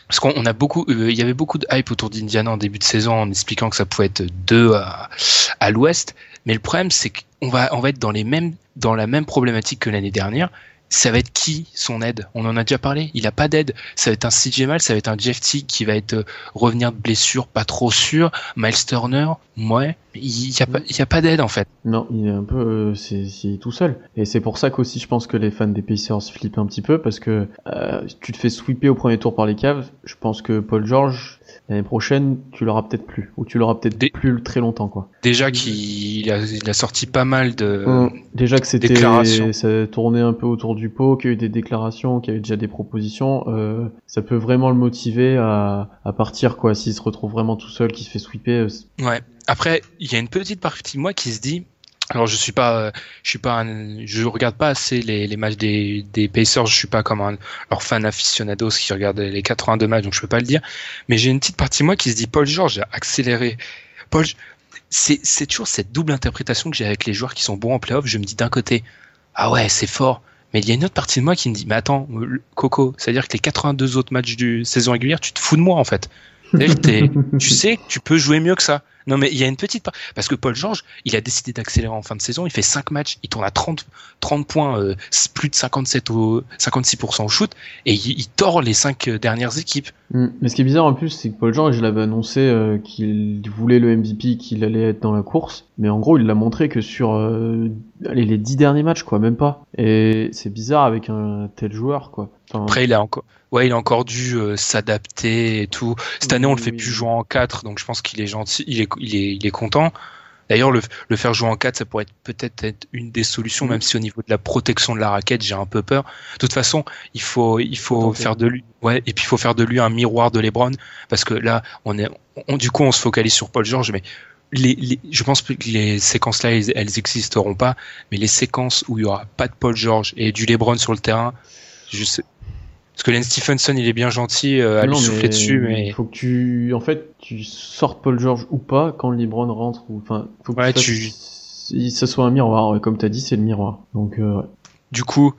parce qu'on a beaucoup, euh, il y avait beaucoup de hype autour d'Indiana en début de saison en expliquant que ça pouvait être deux à, à l'ouest. Mais le problème, c'est qu'on va, on va être dans les mêmes, dans la même problématique que l'année dernière ça va être qui son aide? On en a déjà parlé. Il a pas d'aide. Ça va être un CJ Mal, ça va être un Jeff T qui va être euh, revenir de blessure, pas trop sûr. Miles Turner, ouais, il y a y a pas d'aide en fait. Non, il est un peu, euh, c'est tout seul. Et c'est pour ça qu'aussi je pense que les fans des Pacers flippent un petit peu parce que euh, tu te fais sweeper au premier tour par les Cavs. Je pense que Paul George l'année prochaine, tu l'auras peut-être plus, ou tu l'auras peut-être plus très longtemps, quoi. Déjà qu'il a, il a sorti pas mal de. Hum, déjà que c'était, ça tournait un peu autour du pot, qu'il y a eu des déclarations, qu'il y a eu déjà des propositions, euh, ça peut vraiment le motiver à, à partir, quoi. S'il se retrouve vraiment tout seul, qui se fait sweeper. Euh, ouais. Après, il y a une petite partie de moi qui se dit, alors je suis pas, je suis pas, je regarde pas assez les, les matchs des, des Pacers. Je suis pas comme un leur fan aficionados qui regarde les 82 matchs, donc je peux pas le dire. Mais j'ai une petite partie de moi qui se dit Paul George a accéléré. Paul, c'est c'est toujours cette double interprétation que j'ai avec les joueurs qui sont bons en playoff. Je me dis d'un côté, ah ouais, c'est fort. Mais il y a une autre partie de moi qui me dit, mais attends, Coco, c'est-à-dire que les 82 autres matchs du saison régulière, tu te fous de moi en fait. tu sais, tu peux jouer mieux que ça. Non, mais il y a une petite part. Parce que Paul George, il a décidé d'accélérer en fin de saison. Il fait 5 matchs. Il tourne à 30, 30 points, euh, plus de 57 au, 56% au shoot. Et il, il tord les 5 dernières équipes. Mm. Mais ce qui est bizarre en plus, c'est que Paul George, il avait annoncé euh, qu'il voulait le MVP, qu'il allait être dans la course. Mais en gros, il l'a montré que sur euh, allez, les 10 derniers matchs, quoi, même pas. Et c'est bizarre avec un tel joueur, quoi. Enfin, Après, il a encore, ouais, il a encore dû euh, s'adapter et tout. Cette année, on le fait plus jouer en 4, donc je pense qu'il est gentil, il est, il est, il est content. D'ailleurs, le, le faire jouer en 4, ça pourrait être peut-être être une des solutions, même si au niveau de la protection de la raquette, j'ai un peu peur. De toute façon, il faut, il faut faire de lui, ouais, et puis il faut faire de lui un miroir de LeBron, parce que là, on est, on, du coup, on se focalise sur Paul George, mais les, les- je pense que les séquences-là, elles, elles existeront pas, mais les séquences où il y aura pas de Paul George et du LeBron sur le terrain, je sais. Parce que Len Stephenson, il est bien gentil euh, à non, lui souffler dessus, mais Il faut que tu, en fait, tu sortes Paul George ou pas quand LeBron rentre ou, enfin, faut que Ouais, tu, ça soit un miroir. Comme t'as dit, c'est le miroir. Donc, euh, ouais. du coup,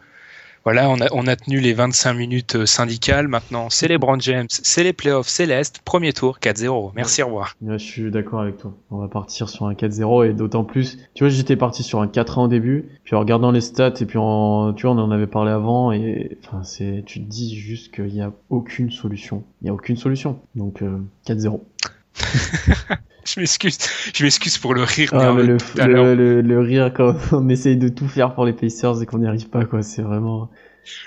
voilà, on a, on a tenu les 25 minutes euh, syndicales. Maintenant, c'est les Brown James, c'est les playoffs, c'est l'Est. Premier tour, 4-0. Merci, au revoir. Ouais, je suis d'accord avec toi. On va partir sur un 4-0 et d'autant plus. Tu vois, j'étais parti sur un 4-1 au début, puis en regardant les stats et puis en, tu vois, on en avait parlé avant et enfin, c'est, tu te dis juste qu'il y a aucune solution. Il y a aucune solution. Donc, euh, 4-0. Je m'excuse, je m'excuse pour le rire Ah, mais le, le rire quand on essaye de tout faire pour les Pacers et qu'on n'y arrive pas, quoi. C'est vraiment.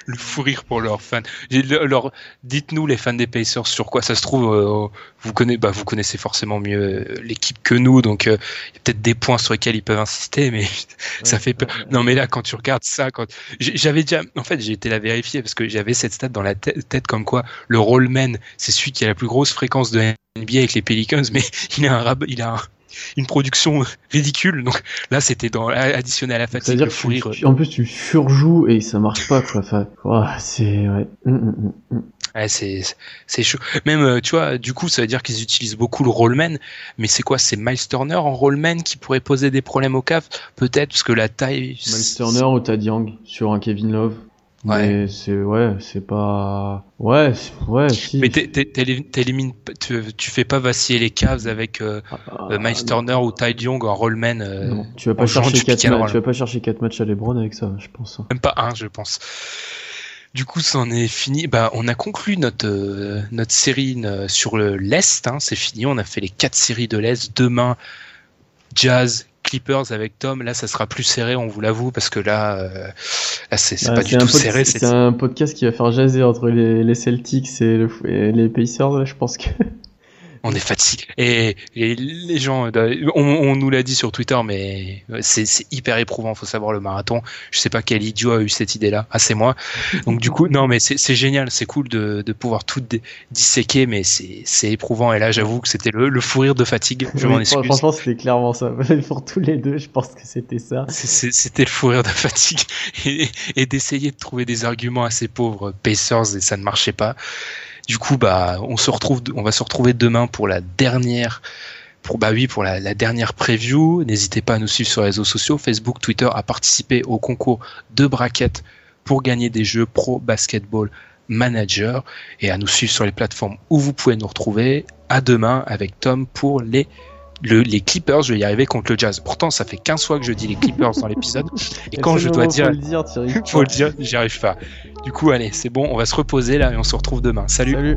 Le fou rire pour leurs fans. Leur, dites-nous les fans des Pacers sur quoi ça se trouve. euh, vous connaissez, bah vous connaissez forcément mieux euh, l'équipe que nous, donc euh, il y a peut-être des points sur lesquels ils peuvent insister, mais ça fait peur. Non mais là quand tu regardes ça, quand j'avais déjà, en fait j'ai été la vérifier parce que j'avais cette stat dans la tête, comme quoi le rollman c'est celui qui a la plus grosse fréquence de NBA avec les Pelicans, mais il a un, il a un- une production ridicule. Donc là c'était dans additionné à la fatigue, C'est-à-dire que tu- en plus tu surjoues et ça marche pas, quoi. Enfin, c'est, ouais. Hum, hum, hum. Ouais, c'est c'est chaud. Même euh, tu vois, du coup, ça veut dire qu'ils utilisent beaucoup le rollman, mais c'est quoi? C'est Miles Turner en rollman qui pourrait poser des problèmes au CAF? Peut-être parce que la taille. Miles Turner ou Tad Young sur un Kevin Love? Ouais. C'est, ouais, c'est pas, ouais, ouais, si. Mais t'é- t'é- t'éli- t'élimines, tu, tu fais pas vaciller les Cavs avec euh, Ah, euh, Miles non. Turner ou Ty Young en rollman. euh, Non, tu vas pas chercher quatre tu vas pas chercher quatre matchs à LeBron avec ça, je pense. hein. Même pas un, je pense. Du coup, c'en est fini. Bah, on a conclu notre euh, notre série euh, sur le l'Est. Hein, c'est fini. On a fait les quatre séries de l'Est. Demain, Jazz, Clippers avec Tom. Là, ça sera plus serré, on vous l'avoue, parce que là, euh, là, c'est pas du un tout serré. C'est C'est un podcast qui va faire jaser entre les, les Celtics et, le, et les Pacers, là, je pense que. On est fatigué. Et, et les gens, euh, on, on nous l'a dit sur Twitter, mais c'est c'est hyper éprouvant. Faut savoir le marathon. Je sais pas quel idiot a eu cette idée-là. Ah, c'est moi. Donc du coup, non, mais c'est génial. C'est cool de, de pouvoir tout disséquer, mais c'est éprouvant. Et là, j'avoue que c'était le, le fou rire de fatigue. Je m'en excuse. Franchement, c'était clairement ça. Pour tous les deux, je pense que c'était ça. C'était le fou rire de fatigue et, et d'essayer de trouver des arguments assez pauvres Pacers et ça ne marchait pas. Du coup, bah, on va se retrouver demain pour la dernière, pour bah preview. N'hésitez pas à nous suivre sur les réseaux sociaux, Facebook, Twitter, à participer au concours de braquettes pour gagner des jeux pro basketball manager et à nous suivre sur les plateformes où vous pouvez nous retrouver. À demain avec Tom pour les le- les Clippers, je vais y arriver contre le Jazz. Pourtant, ça fait 15 fois que je dis les Clippers dans l'épisode. Et quand je dois dire, Faut le dire, Thierry. faut le dire, j'y arrive pas. Du coup, allez, c'est bon, on va se reposer là et on se retrouve demain. Salut. Salut.